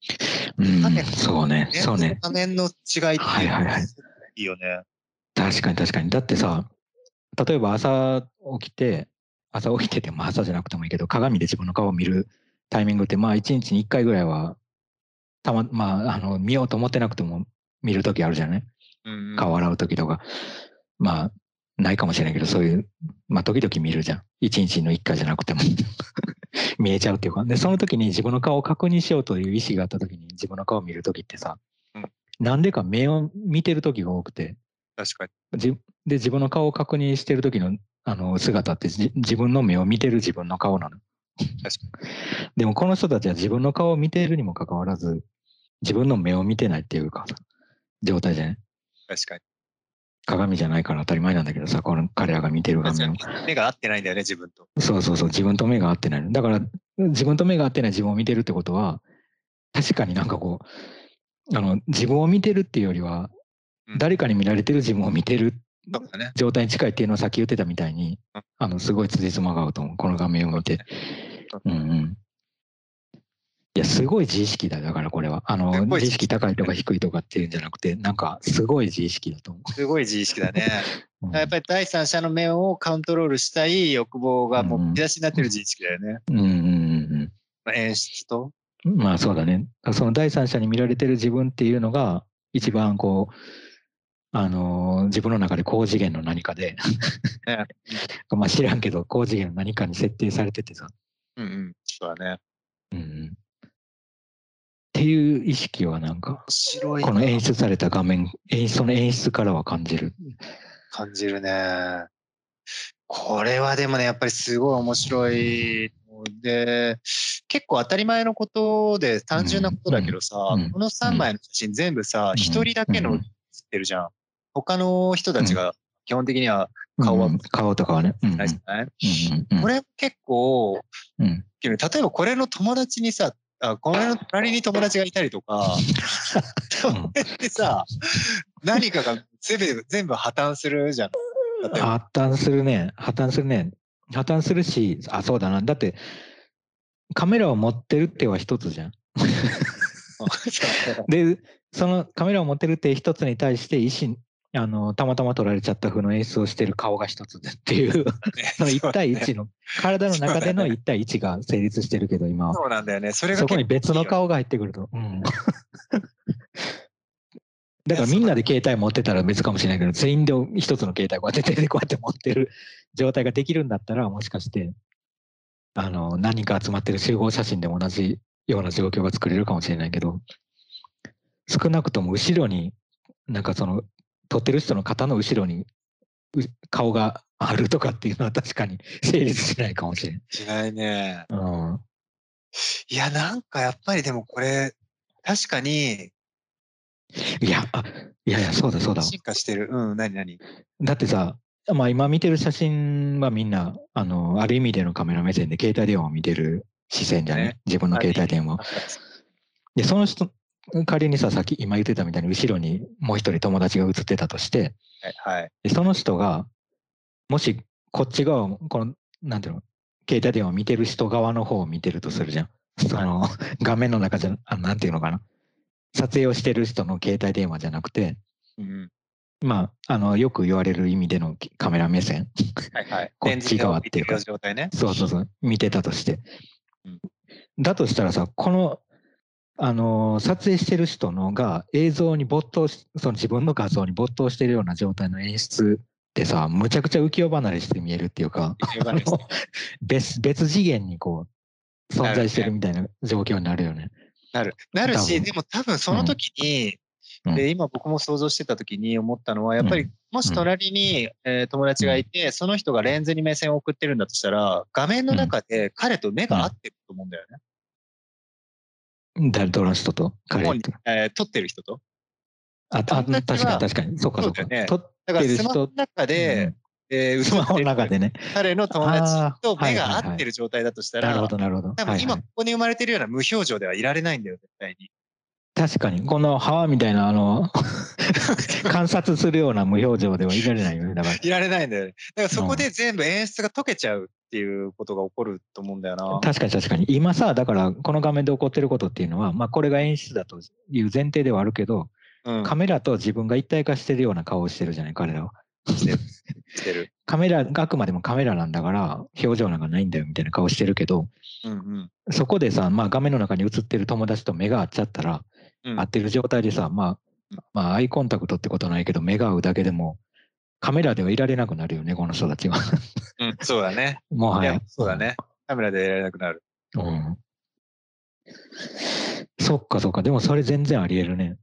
うん画面そうねそうね。画面の違いってはいはいはい。いいよね。確かに確かに。だってさ例えば朝起きて朝起きてても朝じゃなくてもいいけど鏡で自分の顔を見るタイミングってまあ一日に1回ぐらいはたままああの見ようと思ってなくても見る時あるじゃない？うんうん。顔洗う時とか。まあないかもしれないけどそういうまあ時々見るじゃん。一日の1回じゃなくても。見えちゃうっていうか。でその時に自分の顔を確認しようという意思があった時に自分の顔を見る時ってさ、うん。なんでか目を見てる時が多くて。確かに。じで自分の顔を確認してる時のあの姿ってじ自分の目を見てる自分の顔なの。確かでもこの人たちは自分の顔を見ているにもかかわらず自分の目を見てないっていうかさ状態じゃない？確かに。鏡じゃないから当たり前なんだけどさこの彼らが見てる画面を目が合ってないんだよね、自分と。そうそうそう自分と目が合ってないのだから自分と目が合ってない自分を見てるってことは確かになんかこうあの自分を見てるっていうよりはうん誰かに見られてる自分を見てる。状態に近いっていうのをさっき言ってたみたいにうん、あの、すごい辻褄が合うと思う。この画面を見て。うんうん。いや、すごい自意識だ。だからこれは。あの自意識高いとか低いとかっていうんじゃなくて、なんか、すごい自意識だと思すごい自意識だね。う。やっぱり第三者の目をカントロールしたい欲望がもう出しになってる自意識だよね。うんうんうんまあ演出と。うん。まあそうだね。その第三者に見られてる自分っていうのが、一番こう、あのー自分の中で高次元の何かで、ね まあ知らんけど、高次元の何かに設定されててさ、うんうん。そうだね。うんうん。っていう意識はなんか、面白いな。この演出された画面、演出その演出からは感じる。感じるね。これはでもね、やっぱりすごい面白い。ので、結構当たり前のことで単純なことだけどさ、うん。うん。この3枚の写真全部さ、うん。一、人だけのうん。写ってるじゃん。他の人たちが基本的には顔はうん。顔とかはね。ないじゃない、これ結構、うん。例えばこれの友達にさ、あこれの隣に友達がいたりとか、それってさ、何かが全部全部破綻するじゃん。破綻するね。破綻するね。破綻するし、あ、そうだな。だって、カメラを持ってるっては一つじゃん。で、そのカメラを持ってるって一つに対して、医師、あの、たまたま撮られちゃった風の演出をしてる顔が一つでっていう、その1対1の、体の中での1対1が成立してるけど、今は。そうなんだよね。それがそこに別の顔が入ってくると。うん。だからみんなで携帯持ってたら別かもしれないけど、全員で一つの携帯こうやって手でこうやって持ってる状態ができるんだったら、もしかして、あの、何人か集まってる集合写真でも同じような状況が作れるかもしれないけど、少なくとも後ろに、なんかその、撮ってる人の肩の後ろにう顔があるとかっていうのは確かに成立しないかもしれない。しないね。うん。いや、なんかやっぱりでもこれ、確かにいや、あ、いやいや、そうだそうだ。進化してる。うん、何何？だってさ、まあ今見てる写真はみんな、あの、ある意味でのカメラ目線で携帯電話を見てる視線じゃねね自分の携帯電話を。で、その人、仮にさ、さっき今言ってたみたいに後ろにもう一人友達が写ってたとして、はい。その人が、もしこっち側、この、なんていうの、携帯電話を見てる人側の方を見てるとするじゃん。その、画面の中じゃ、あなんていうのかな。撮影をしてる人の携帯電話じゃなくて、うん。まあ、あの、よく言われる意味でのカメラ目線。はいはい。こっち側っていうか。そうそうそう、見てたとしてうん。だとしたらさ、この、あのー撮影してる人のが映像に没頭し、その自分の画像に没頭してるような状態の演出ってさ、むちゃくちゃ浮世離れして見えるっていうか、別別次元にこう、存在してるみたいな状況になるよね。なる。なるし、でも多分その時に、うん。で今僕も想像してた時に思ったのは、やっぱうりもし隣に、えー友達がいて、その人がレンズに目線を送ってるんだとしたら、画面の中で彼と目が合ってると思うんだよね。誰との人と？彼本と人。えー撮ってる人と？あ、あ確かに確かに。そうかそうか。そうだよね撮ってる人の、中で、えースマホの中でね。彼の友達と目が合ってる状態だとしたら、なるほど、なるほど。多分今はいはいここに生まれてるような無表情ではいられないんだよ、絶対に。確かに、この歯みたいな、あの、観察するような無表情ではいられないよね。だから、いられないんだよね。だからそこで全部演出が解けちゃうっていうことが起こると思うんだよな。確かに確かに。今さ、だから、この画面で起こってることっていうのは、まあ、これが演出だという前提ではあるけど、うん、カメラと自分が一体化してるような顔をしてるじゃない、彼らは。してる。カメラ、あくまでもカメラなんだから、表情なんかないんだよみたいな顔してるけど、うんうんそこでさ、まあ、画面の中に映ってる友達と目が合っちゃったら、うん合ってる状態でさ、まあ、まあ、アイコンタクトってことはないけど、目が合うだけでも、カメラではいられなくなるよね、この人たちは。うん、そうだね。もはいやや、。そうだね。カメラでやられなくなる。うん。そっかそっか。でもそれ全然あり得るね。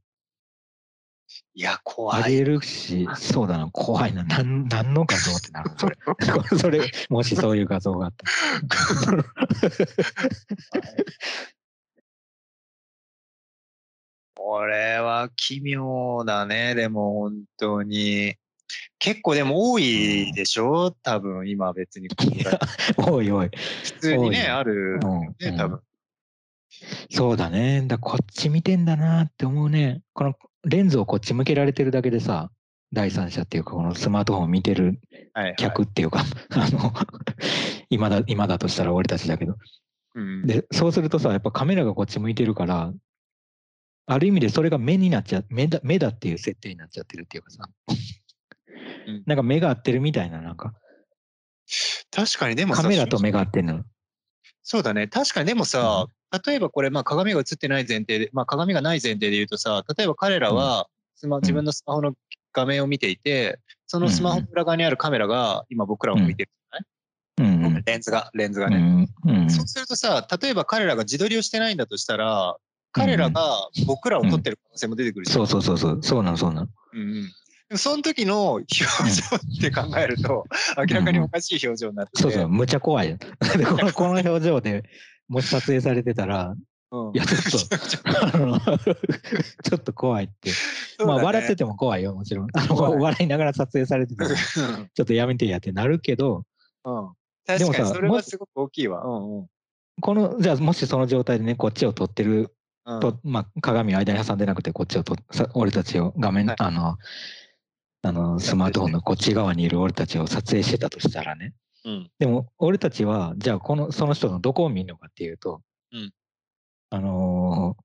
いや、怖ありい。得るし、そうだな。怖いな。なん、何の画像ってなるのそれ。それ、もしそういう画像があったら。これは奇妙だね、でも本当に。結構でも多いでしょ？多分今別に。おいおい。普通にね、多いあるうんね、多分。そうだね。だこっち見てんだなって思うね。このレンズをこっち向けられてるだけでさ、第三者っていうか、このスマートフォンを見てるはい、はい。客っていうか、あの、今だ、今だとしたら俺たちだけど。うん、で、そうするとさ、やっぱカメラがこっち向いてるから、ある意味でそれが目になっちゃ、目だ、目だっていう設定になっちゃってるっていうかさ、うんなんか目が合ってるみたいな、なんか、確かにでもさカメラと目が合ってんの。そうだね。確かにでもさ、例えばこれ、まあ鏡が映ってない前提で、まあ鏡がない前提で言うとさ、例えば彼らはスマ、自分のスマホの画面を見ていて、そのスマホの裏側にあるカメラが今僕らを向いてるじゃない、うん。うん。レンズが、レンズがね。うん。うん。そうするとさ、例えば彼らが自撮りをしてないんだとしたら、彼らが僕らを撮ってる可能性も出てくるじゃん。そうそうそうそう、そうなの、そうなの。うんうんその時の表情って考えると、明らかにおかしい表情になって。て、そうそう、むちゃ怖い。このこの表情でもし撮影されてたら、うん。いやちょっと。ちょっと怖いって。まあ笑ってても怖いよ、もちろん。あの笑いながら撮影されてたら、ちょっとやめてやってなるけど、うん、でもさ確かにそれはすごく大きいわ。うんうん。この、じゃあもしその状態でね、こっちを撮ってるうん。と、まあ鏡を間に挟んでなくて、こっちをと、さ俺たちを画面、はい。あの、あの、スマートフォンのこっち側にいる俺たちを撮影してたとしたらね。うんでも、俺たちは、じゃあ、この、その人のどこを見るのかっていうと、うんあのー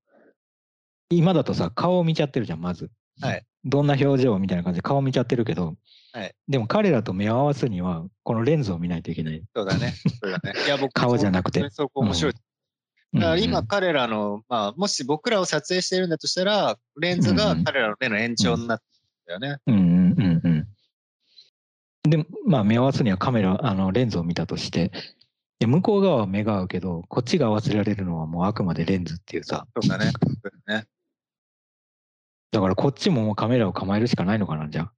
今だとさ、顔を見ちゃってるじゃん、まず。はいどんな表情みたいな感じで顔見ちゃってるけど、はいでも彼らと目を合わすには、このレンズを見ないといけない。そうだね。そうだね。いや、僕、顔じゃなくてそこ面白い。だからうん今、彼らの、まあ、もし僕らを撮影してるんだとしたら、レンズが彼らの目の延長になってだよね。うんうんうんうん。で、まあ、目を合わすにはカメラ、あの、レンズを見たとして、で向こう側は目が合うけど、こっちが合わせられるのはもうあくまでレンズっていうさ、そうだね。ね。だからこっちももうカメラを構えるしかないのかな、じゃあ。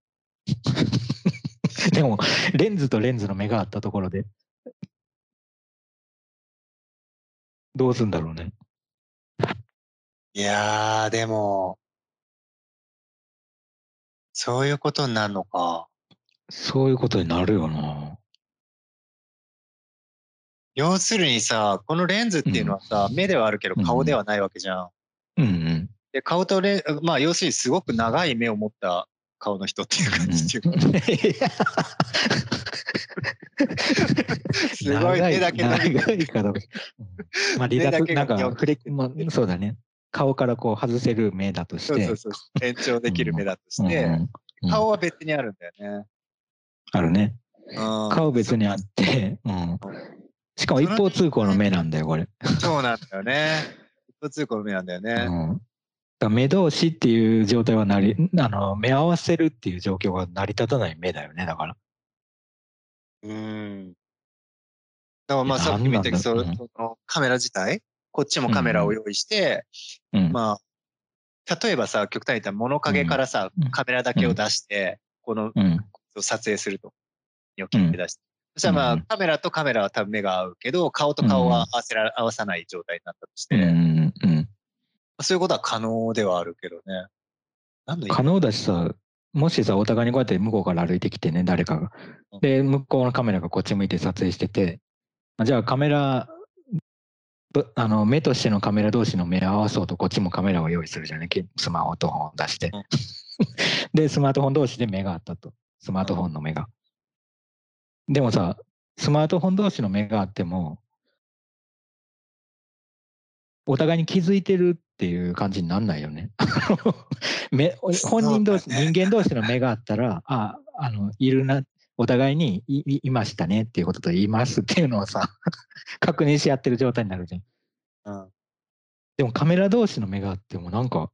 でも、レンズとレンズの目が合ったところで、どうすんだろうね。いやー、でも、そういうことになるのか。そういうことになるよな。要するにさ、このレンズっていうのはさ、目ではあるけどうん顔ではないわけじゃん。うんうん。で、顔とレン、まあ、要するにすごく長い目を持った顔の人っていう感じっていうか、すごい目だけ伸びて長いかどうか。うんまあ、離脱、なんか、フレまあ、そうだね。顔からこう外せる目だとして。そうそうそう。延長できる目だとして、うんうん顔は別にあるんだよね。あるね。うん顔別にあって、うん。しかも一方通行の目なんだよ、これ。そうなんだよね。一方通行の目なんだよね。うん。目同士っていう状態はなり、あの、目合わせるっていう状況が成り立たない目だよね、だから。うん。だからまあさっきも言ったけど、そなんなんだそのカメラ自体、こっちもカメラを用意して、うん。まあ、例えばさ、極端に言ったら物陰からさ、うんカメラだけを出して、このうん。撮影すると。ニョキって出して。そしたらまあ、うんカメラとカメラは多分目が合うけど、顔と顔は合わせら合わさない状態になったとして、うん。うん。うん。そういうことは可能ではあるけどね。可能だしさ、もしさ、お互いにこうやって向こうから歩いてきてね、誰かがうん。で、向こうのカメラがこっち向いて撮影してて、あじゃあカメラ、どあの目としてのカメラ同士の目合わそうとこっちもカメラを用意するじゃない？けスマートフォンを出してうん。で、スマートフォン同士で目が合ったと。スマートフォンの目が。でもさ、スマートフォン同士の目があっても、お互いに気づいてるっていう感じになんないよね。目本人同士、ね人間同士の目があったら、あ、あの、いるな、お互いにいいいましたねっていうことと言いますっていうのをさ、確認し合ってる状態になるじゃん。うんでもカメラ同士の目があってもなんか、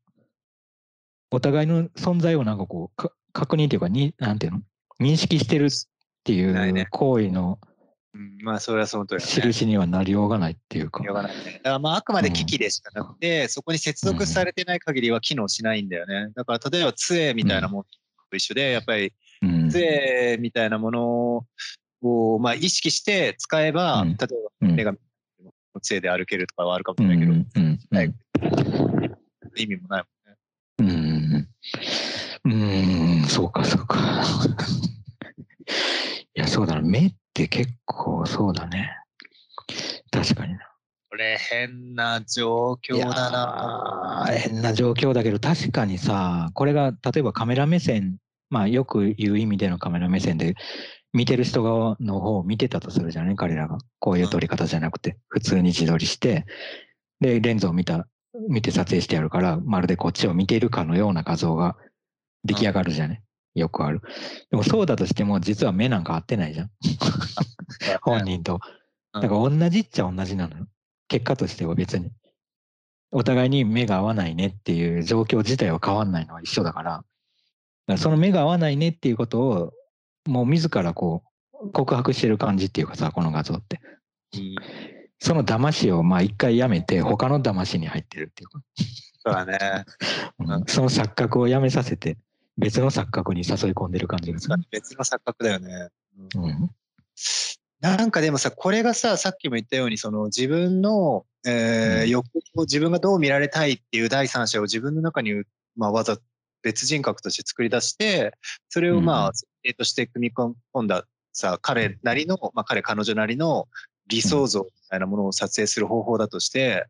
お互いの存在をなんかこう、か確認っていうかに、なんていうの？認識してるっていうね行為のうんまあ、それはその通り。印にはなりようがないっていうか。ないね。だからまあ、あくまで機器でしかなくて、そこに接続されてない限りは機能しないんだよね。だから、例えば杖みたいなものと一緒で、やっぱりうん杖みたいなものを、まあ、意識して使えば、うん。例えばうん。目が杖で歩けるとかはあるかもしうれないけど、意味もないうんうん。うん。うん。そうかそうか。いやそうだな。目って結構そうだね。確かにな。これ変な状況だな。変な状況だけど確かにさこれが例えばカメラ目線まあよく言う意味でのカメラ目線で見てる人側の方を見てたとするじゃない？彼らがこういう撮り方じゃなくて。普通に自撮りしてでレンズを見た見て撮影してやるからまるでこっちを見ているかのような画像が出来上がるじゃない、よくある。でもそうだとしても実は目なんか合ってないじゃん。本人と。うん。だから同じっちゃ同じなのよ。結果としては別に。お互いに目が合わないねっていう状況自体は変わんないのは一緒だから。その目が合わないねっていうことを、もう自らこう、告白してる感じっていうかさ、この画像って。うんその騙しをまあ一回やめて、他の騙しに入ってるっていうか。そうだね。うんその錯覚をやめさせて、別の錯覚に誘い込んでる感じがする。別の錯覚だよね。うんうん。なんかでもさ、これがさ、さっきも言ったように、その自分の、えーうん欲を自分がどう見られたいっていう第三者を自分の中に、まあ、わざ別人格として作り出して、それをまあ、うん。設定として組み込んださ、彼なりの、まあ彼、彼女なりの理想像みたいなものを撮影する方法だとして、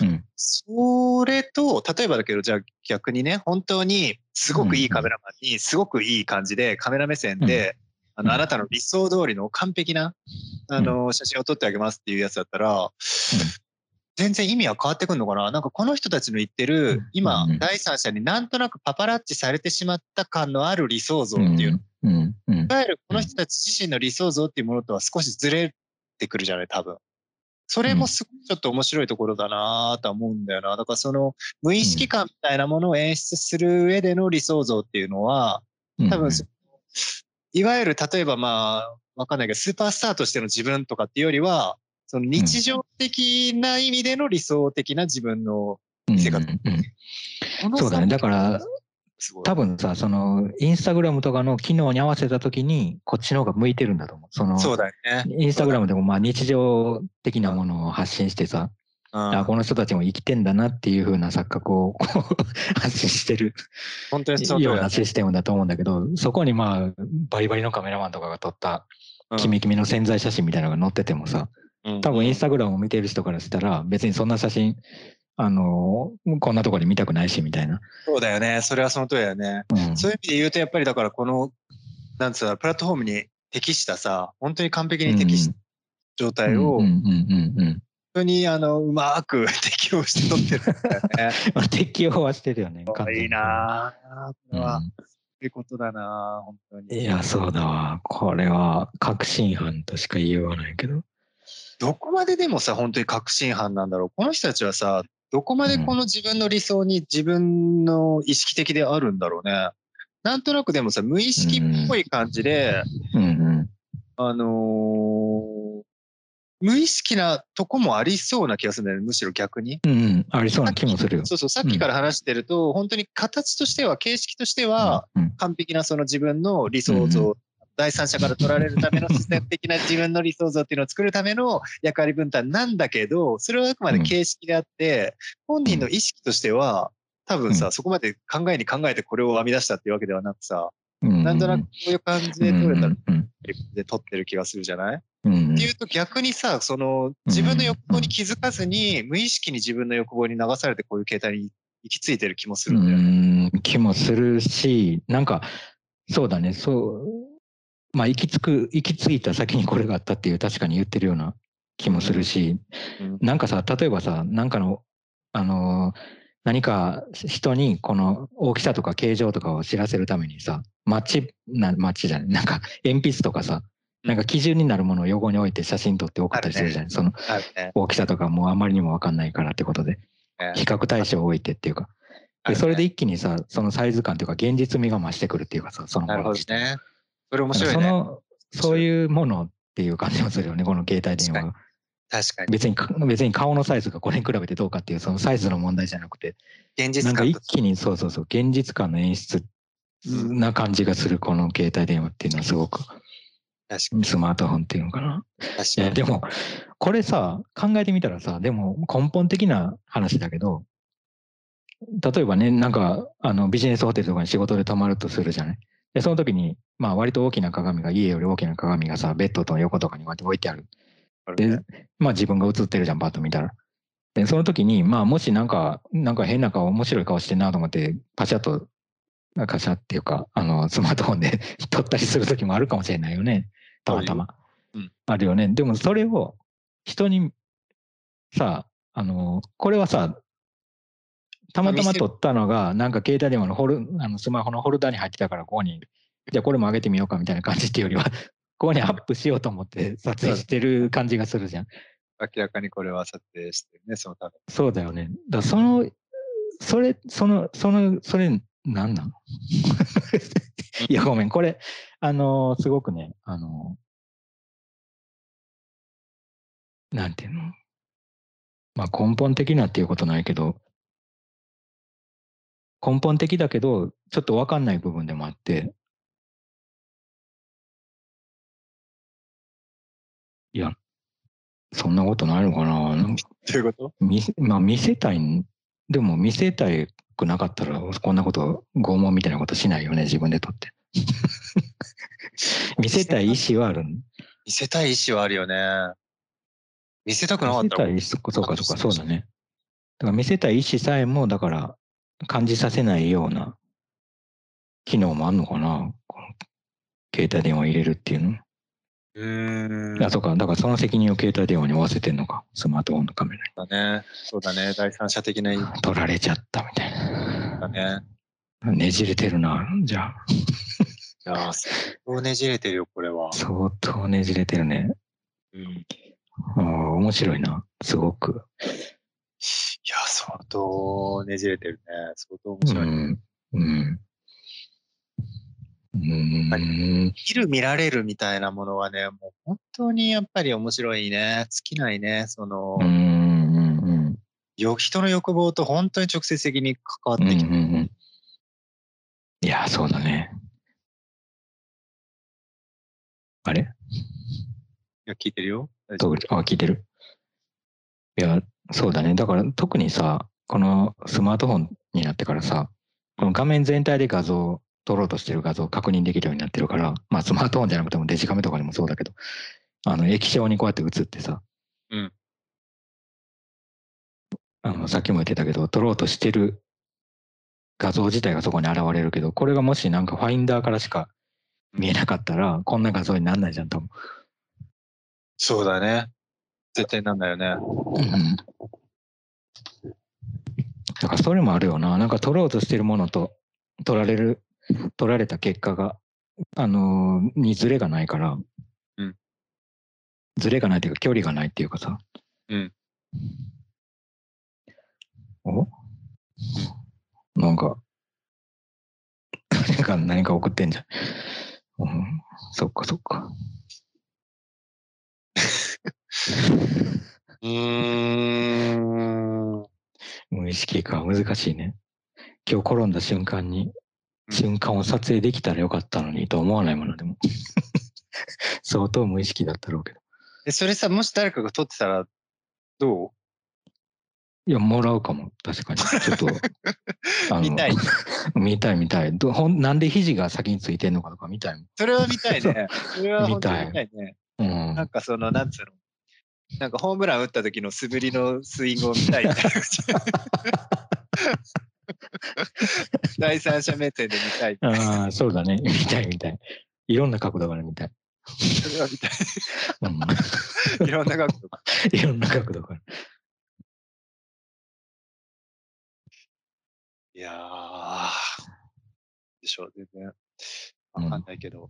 うん。それと、例えばだけど、じゃあ逆にね、本当にすごくいいカメラマンに、すごくいい感じで、カメラ目線で、あの、うん。あなたの理想通りの完璧な、あの、写真を撮ってあげますっていうやつだったら、全然意味は変わってくるのかな？なんかこの人たちの言ってうるん、今うん、第三者になんとなくパパラッチされてしまった感のある理想像うっていう、いん。うん。うん。わゆるこの人たち自身の理想像っていうものとは少しずれてくるじゃない、多分。それもすごいちょっと面白いところだなとは思うんだよな。だからその無意識感みたいなものを演出する上での理想像っていうのは、うん多分いわゆる例えばまあ、わかんないけど、スーパースターとしての自分とかっていうよりは、その日常的な意味での理想的な自分の、うん。生活そうだね。だから、多分さ、その、インスタグラムとかの機能に合わせたときに、こっちの方が向いてるんだと思う。その、そうだよね。インスタグラムでもまあ日常的なものを発信してさ、うん。あこの人たちも生きてんだなっていう風な錯覚をこう 発信してる。本当にそうだようなシステムだと思うんだけど、そこにまあ、バリバリのカメラマンとかが撮った、うん。キメキメの潜在写真みたいなのが載っててもさ、うん多分インスタグラムを見てる人からしたら、別にそんな写真、あのこんなところで見たくないしみたいな。そうだよね。それはその通りだよね。うんそういう意味で言うと、やっぱりだからこの、なんつうの、プラットフォームに適したさ、本当に完璧に適した状態を、本当にあの、うまく適応して撮ってるんだよね。まあ適用はしてるよね。いいなぁ。これは、うそういうことだなぁ、本当んに。いや、そうだわ。これは確信犯としか言いようがないけど。どこまででもさ、本当に確信犯なんだろう。この人たちはさ、どこまでこの自分の理想に自分の意識的であるんだろうね。なんとなくでもさ、無意識っぽい感じで、うんうん。あのー無意識なとこもありそうな気がするんだよね。むしろ逆に。うんうん。ありそうな気もするよ。そうそう、さっきから話してると、本当に形としては、形式としては、うん完璧なその自分の理想像、うん第三者から取られるためのシステム的な自分の理想像っていうのを作るための役割分担なんだけど、それはあくまで形式であって、本人の意識としては、多分さ、うんそこまで考えに考えてこれを編み出したっていうわけではなくさ、うん。なんとなくこういう感じで撮れたら、うんで撮ってる気がするじゃない？っていうと逆にさ、その自分の欲望に気づかずに、無意識に自分の欲望に流されてこういう形態に行き着いてる気もすうるんだよね。ん。気もするし、なんか、そうだね、そう、まあ、行き着く、行き着いた先にこれがあったっていう、確かに言ってるような気もするし、うん。なんかさ、例えばさ、なんかの、あのー何か人にこの大きさとか形状とかを知らせるためにさ、マッチ、なマッチじゃない、なんか鉛筆とかさ、なんか基準になるものを横に置いて写真撮って送ったりするじゃない、その。大きさとかもうあまりにもわかんないからってことで、ね比較対象を置いてっていうか、でそれで一気にさ、そのサイズ感というか現実味が増してくるっていうかさ、そのなるほどね。それ面白いね。その、そういうものっていう感じもするよね、この携帯電話が。確かに。別にか、別に顔のサイズがこれに比べてどうかっていう、そのサイズの問題じゃなくて、現実なんか一気にそうそうそう、現実感の演出な感じがする、この携帯電話っていうのはすごく、確かに。スマートフォンっていうのかな。確いかに。や、でも、これさ、考えてみたらさ、でも根本的な話だけど、例えばね、なんか、あの、ビジネスホテルとかに仕事で泊まるとするじゃないで、その時に、まあ、割と大きな鏡が、家より大きな鏡がさ、ベッドと横とかにこうやって置いてある。で、まあ自分が映ってるじゃん、パッと見たら。で、その時に、まあもしなんか、なんか変な顔、面白い顔してんなと思って、パシャッと、カシャっていうか、あの、スマートフォンで 撮ったりする時もあるかもしれないよね。たまたま。うんあるよね。でもそれを人に、さ、あの、これはさ、たまたま撮ったのが、なんか携帯電話のホル、あのスマホのホルダーに入ってたから、ここに、じゃあこれも上げてみようかみたいな感じっていうよりは、ここにアップしようと思って撮影してる感じがするじゃん。明らかにこれは撮影してるね、そのため。そうだよね。だからその、それ、その、その、それ、なんなん いや、ごめん。これ、あのすごくね、あのなんていうの？まあ根本的なっていうことないけど、根本的だけど、ちょっとわかんない部分でもあって、いや、そんなことないのかななんかどういうこと？見せまあ見せたいん、でも見せたいくなかったら、こんなこと、拷問みたいなことしないよね、自分でとって。見せたい意思はあるん見せたい意思はあるよね。見せたくなかったら見せたい意思、そうか、そうか、そうかそうだね。だから見せたい意思さえも、だから、感じさせないような機能もあるのかな？携帯電話入れるっていうの？うーん。あ、そうか。だからその責任を携帯電話に負わせてんのか。スマートフォンのカメラだね。そうだね。第三者的な意味に。取られちゃったみたいな。だね。ねじれてるな。じゃあ、いやー、相当ねじれてるよ、これは。相当ねじれてるね。うん。ああ、面白いな。すごく。いや、相当ねじれてるね。相当面う白い。ん。うん。うん。見る見られるみたいなものはね、もう本当にやっぱり面白いね。尽きないね。その、うん。うん。うん。よ人の欲望と本当に直接的に関わっうん。うん。てきて、うん。いや、そうだね。あれ？いや聞いてるよ。あ、聞いてるいや、そうだね。だから特にさ、このスマートフォンになってからさ、この画面全体で画像を撮ろうとしてる画像を確認できるようになってるから、まあスマートフォンじゃなくてもデジカメとかにもそうだけど、あの液晶にこうやって映ってさ、うんあのさっきも言ってたけど、撮ろうとしてる画像自体がそこに現れるけど、これがもしなんかファインダーからしか見えなかったら、こんな画像になんないじゃん、多分。そうだね。絶対なんだよね。うんだからそれもあるよな。なんか取ろうとしてるものと取られる、取られた結果が、あのーにズレがないから、うんズレがないっていうか距離がないっていうかさ。うんお、なんか、何か、何か送ってんじゃん。うん、そっかそっか。うーん。無意識か、難しいね。今日転んだ瞬間に、うん瞬間を撮影できたらよかったのにと思わないものでも。相当無意識だったろうけど。え、それさ、もし誰かが撮ってたら、どいや、もらうかも、確かに。ちょっと、あの見たい。見たい、見たい。どほんなんで肘が先についてんのかとか見たいもん。それは見たいね。それは本当に見たいね。うんなんかその、なんつうの。なんかホームラン打った時の素振りのスイングを見たいみたいな。第三者目線で見たい。ああ、そうだね。見たい、見たい。いろんな角度から見たい。それは見たうん、い。いろんな角度から。いろんな角度から。いやー。でしょう、全然。わかんないけど。っ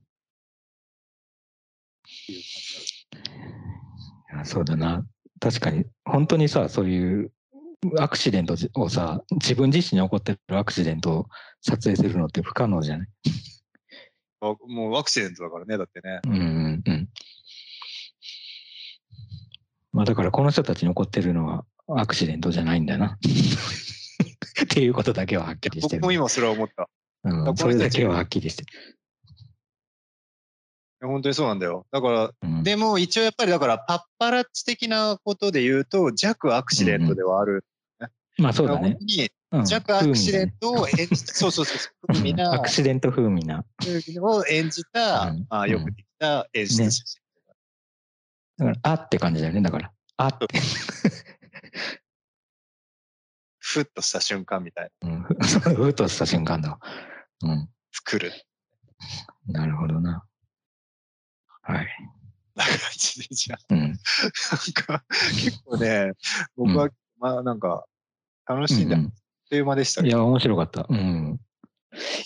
ていう感じそうだな。確かに、本当にさ、そういうアクシデントをさ、自分自身に起こってるアクシデントを撮影するのって不可能じゃない？あもうアクシデントだからね、だってね。うんうんうん。まあだからこの人たちに起こってるのはアクシデントじゃないんだよな。っていうことだけははっきりしてる。僕も今それは思った。いうん、それだけははっきりしてる。や本当にそうなんだよ。だから、うん、でも一応やっぱりだからパッパラッチ的なことで言うと弱アクシデントではある。まあそうだね本当。にうん弱アクシデントを演じた、そ うそうそうそう、風味なうんアクシデント風味な。を演じた、うんまあよくできた演出写真。だから、あって感じだよね。だから、あって。ふっとした瞬間みたいな。うん、ふふとした瞬間だわ。うん。作る。なるほどな。はい。な感じでじゃあ、うん。なんか、結構ね、僕は、まあなんか、楽しいんだ。あっうんという間でした。いや、面白かった。うん。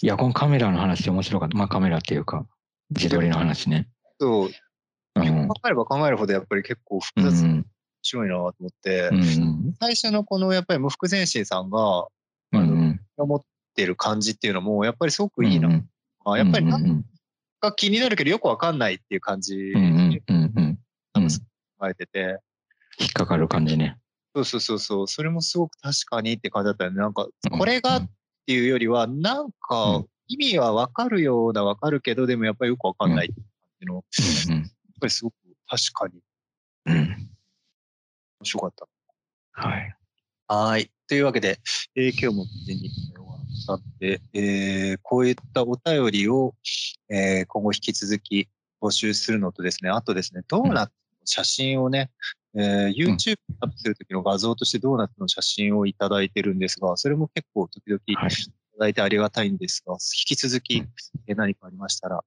いや、このカメラの話面白かった。まあカメラっていうか、自撮りの話ね。そううん。考えれば考えるほどやっぱり結構う複雑、面ん。白いなと思って、うん。最初のこのやっぱり無腹前進さんがうん。思ってる感じっていうのもやっぱりすごくいいな。うんあやっぱりうなんん。か気になるけどよくわかんないっていう感じうん。うん。うん。うん。うん。考えてて、引っかかる感じね。そうそうそうそう、それもすごく確かにって感じだったよね。なんかうんこれがうんっていうよりは、なんうかん意味はわかるようなわかるけど、でもやっぱりよくわかんないっていう感じの、やっうんぱりすごく確かにうん。うん。面白かった。はい。はい。というわけで、えー今日も無事に終わったんで、えーこういったお便りを、えー今後引き続き募集するのとですね、あとですね、ドーナツの写真をね、えー YouTube にアップするときの画像としてドーナツの写真をいただいてるんですが、それも結構時々いはい。ただいてありがたいんですが、引き続きうん。えー何かありましたら、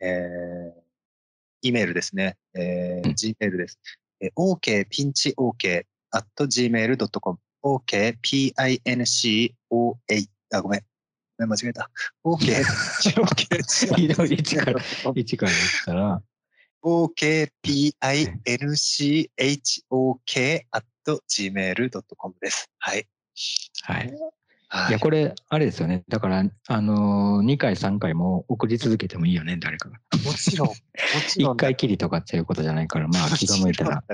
えー、E メールですね、えーうん。G メールです。えー OK ピあ、ごめん。ごめん間違えた。OK ピンチ OK 一から、一から言ったら、okpinchok at gmail.com です。はい。はい。はいや、これ、あれですよね。だから、あのー、2回、3回も送り続けてもいいよね、誰かが。もちろん。もちろ1ん。回きりとかっていうことじゃないから、まあ、気が向いたら、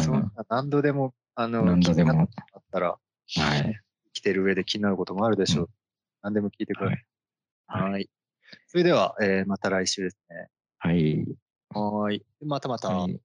そんな何度でも、あの、何度でも、気になったら、はい。生きてる上で気になることもあるでしょう。う何でも聞いてください。はい。はい。それでは、えーまた来週ですね。はい。はーい。またまた。はい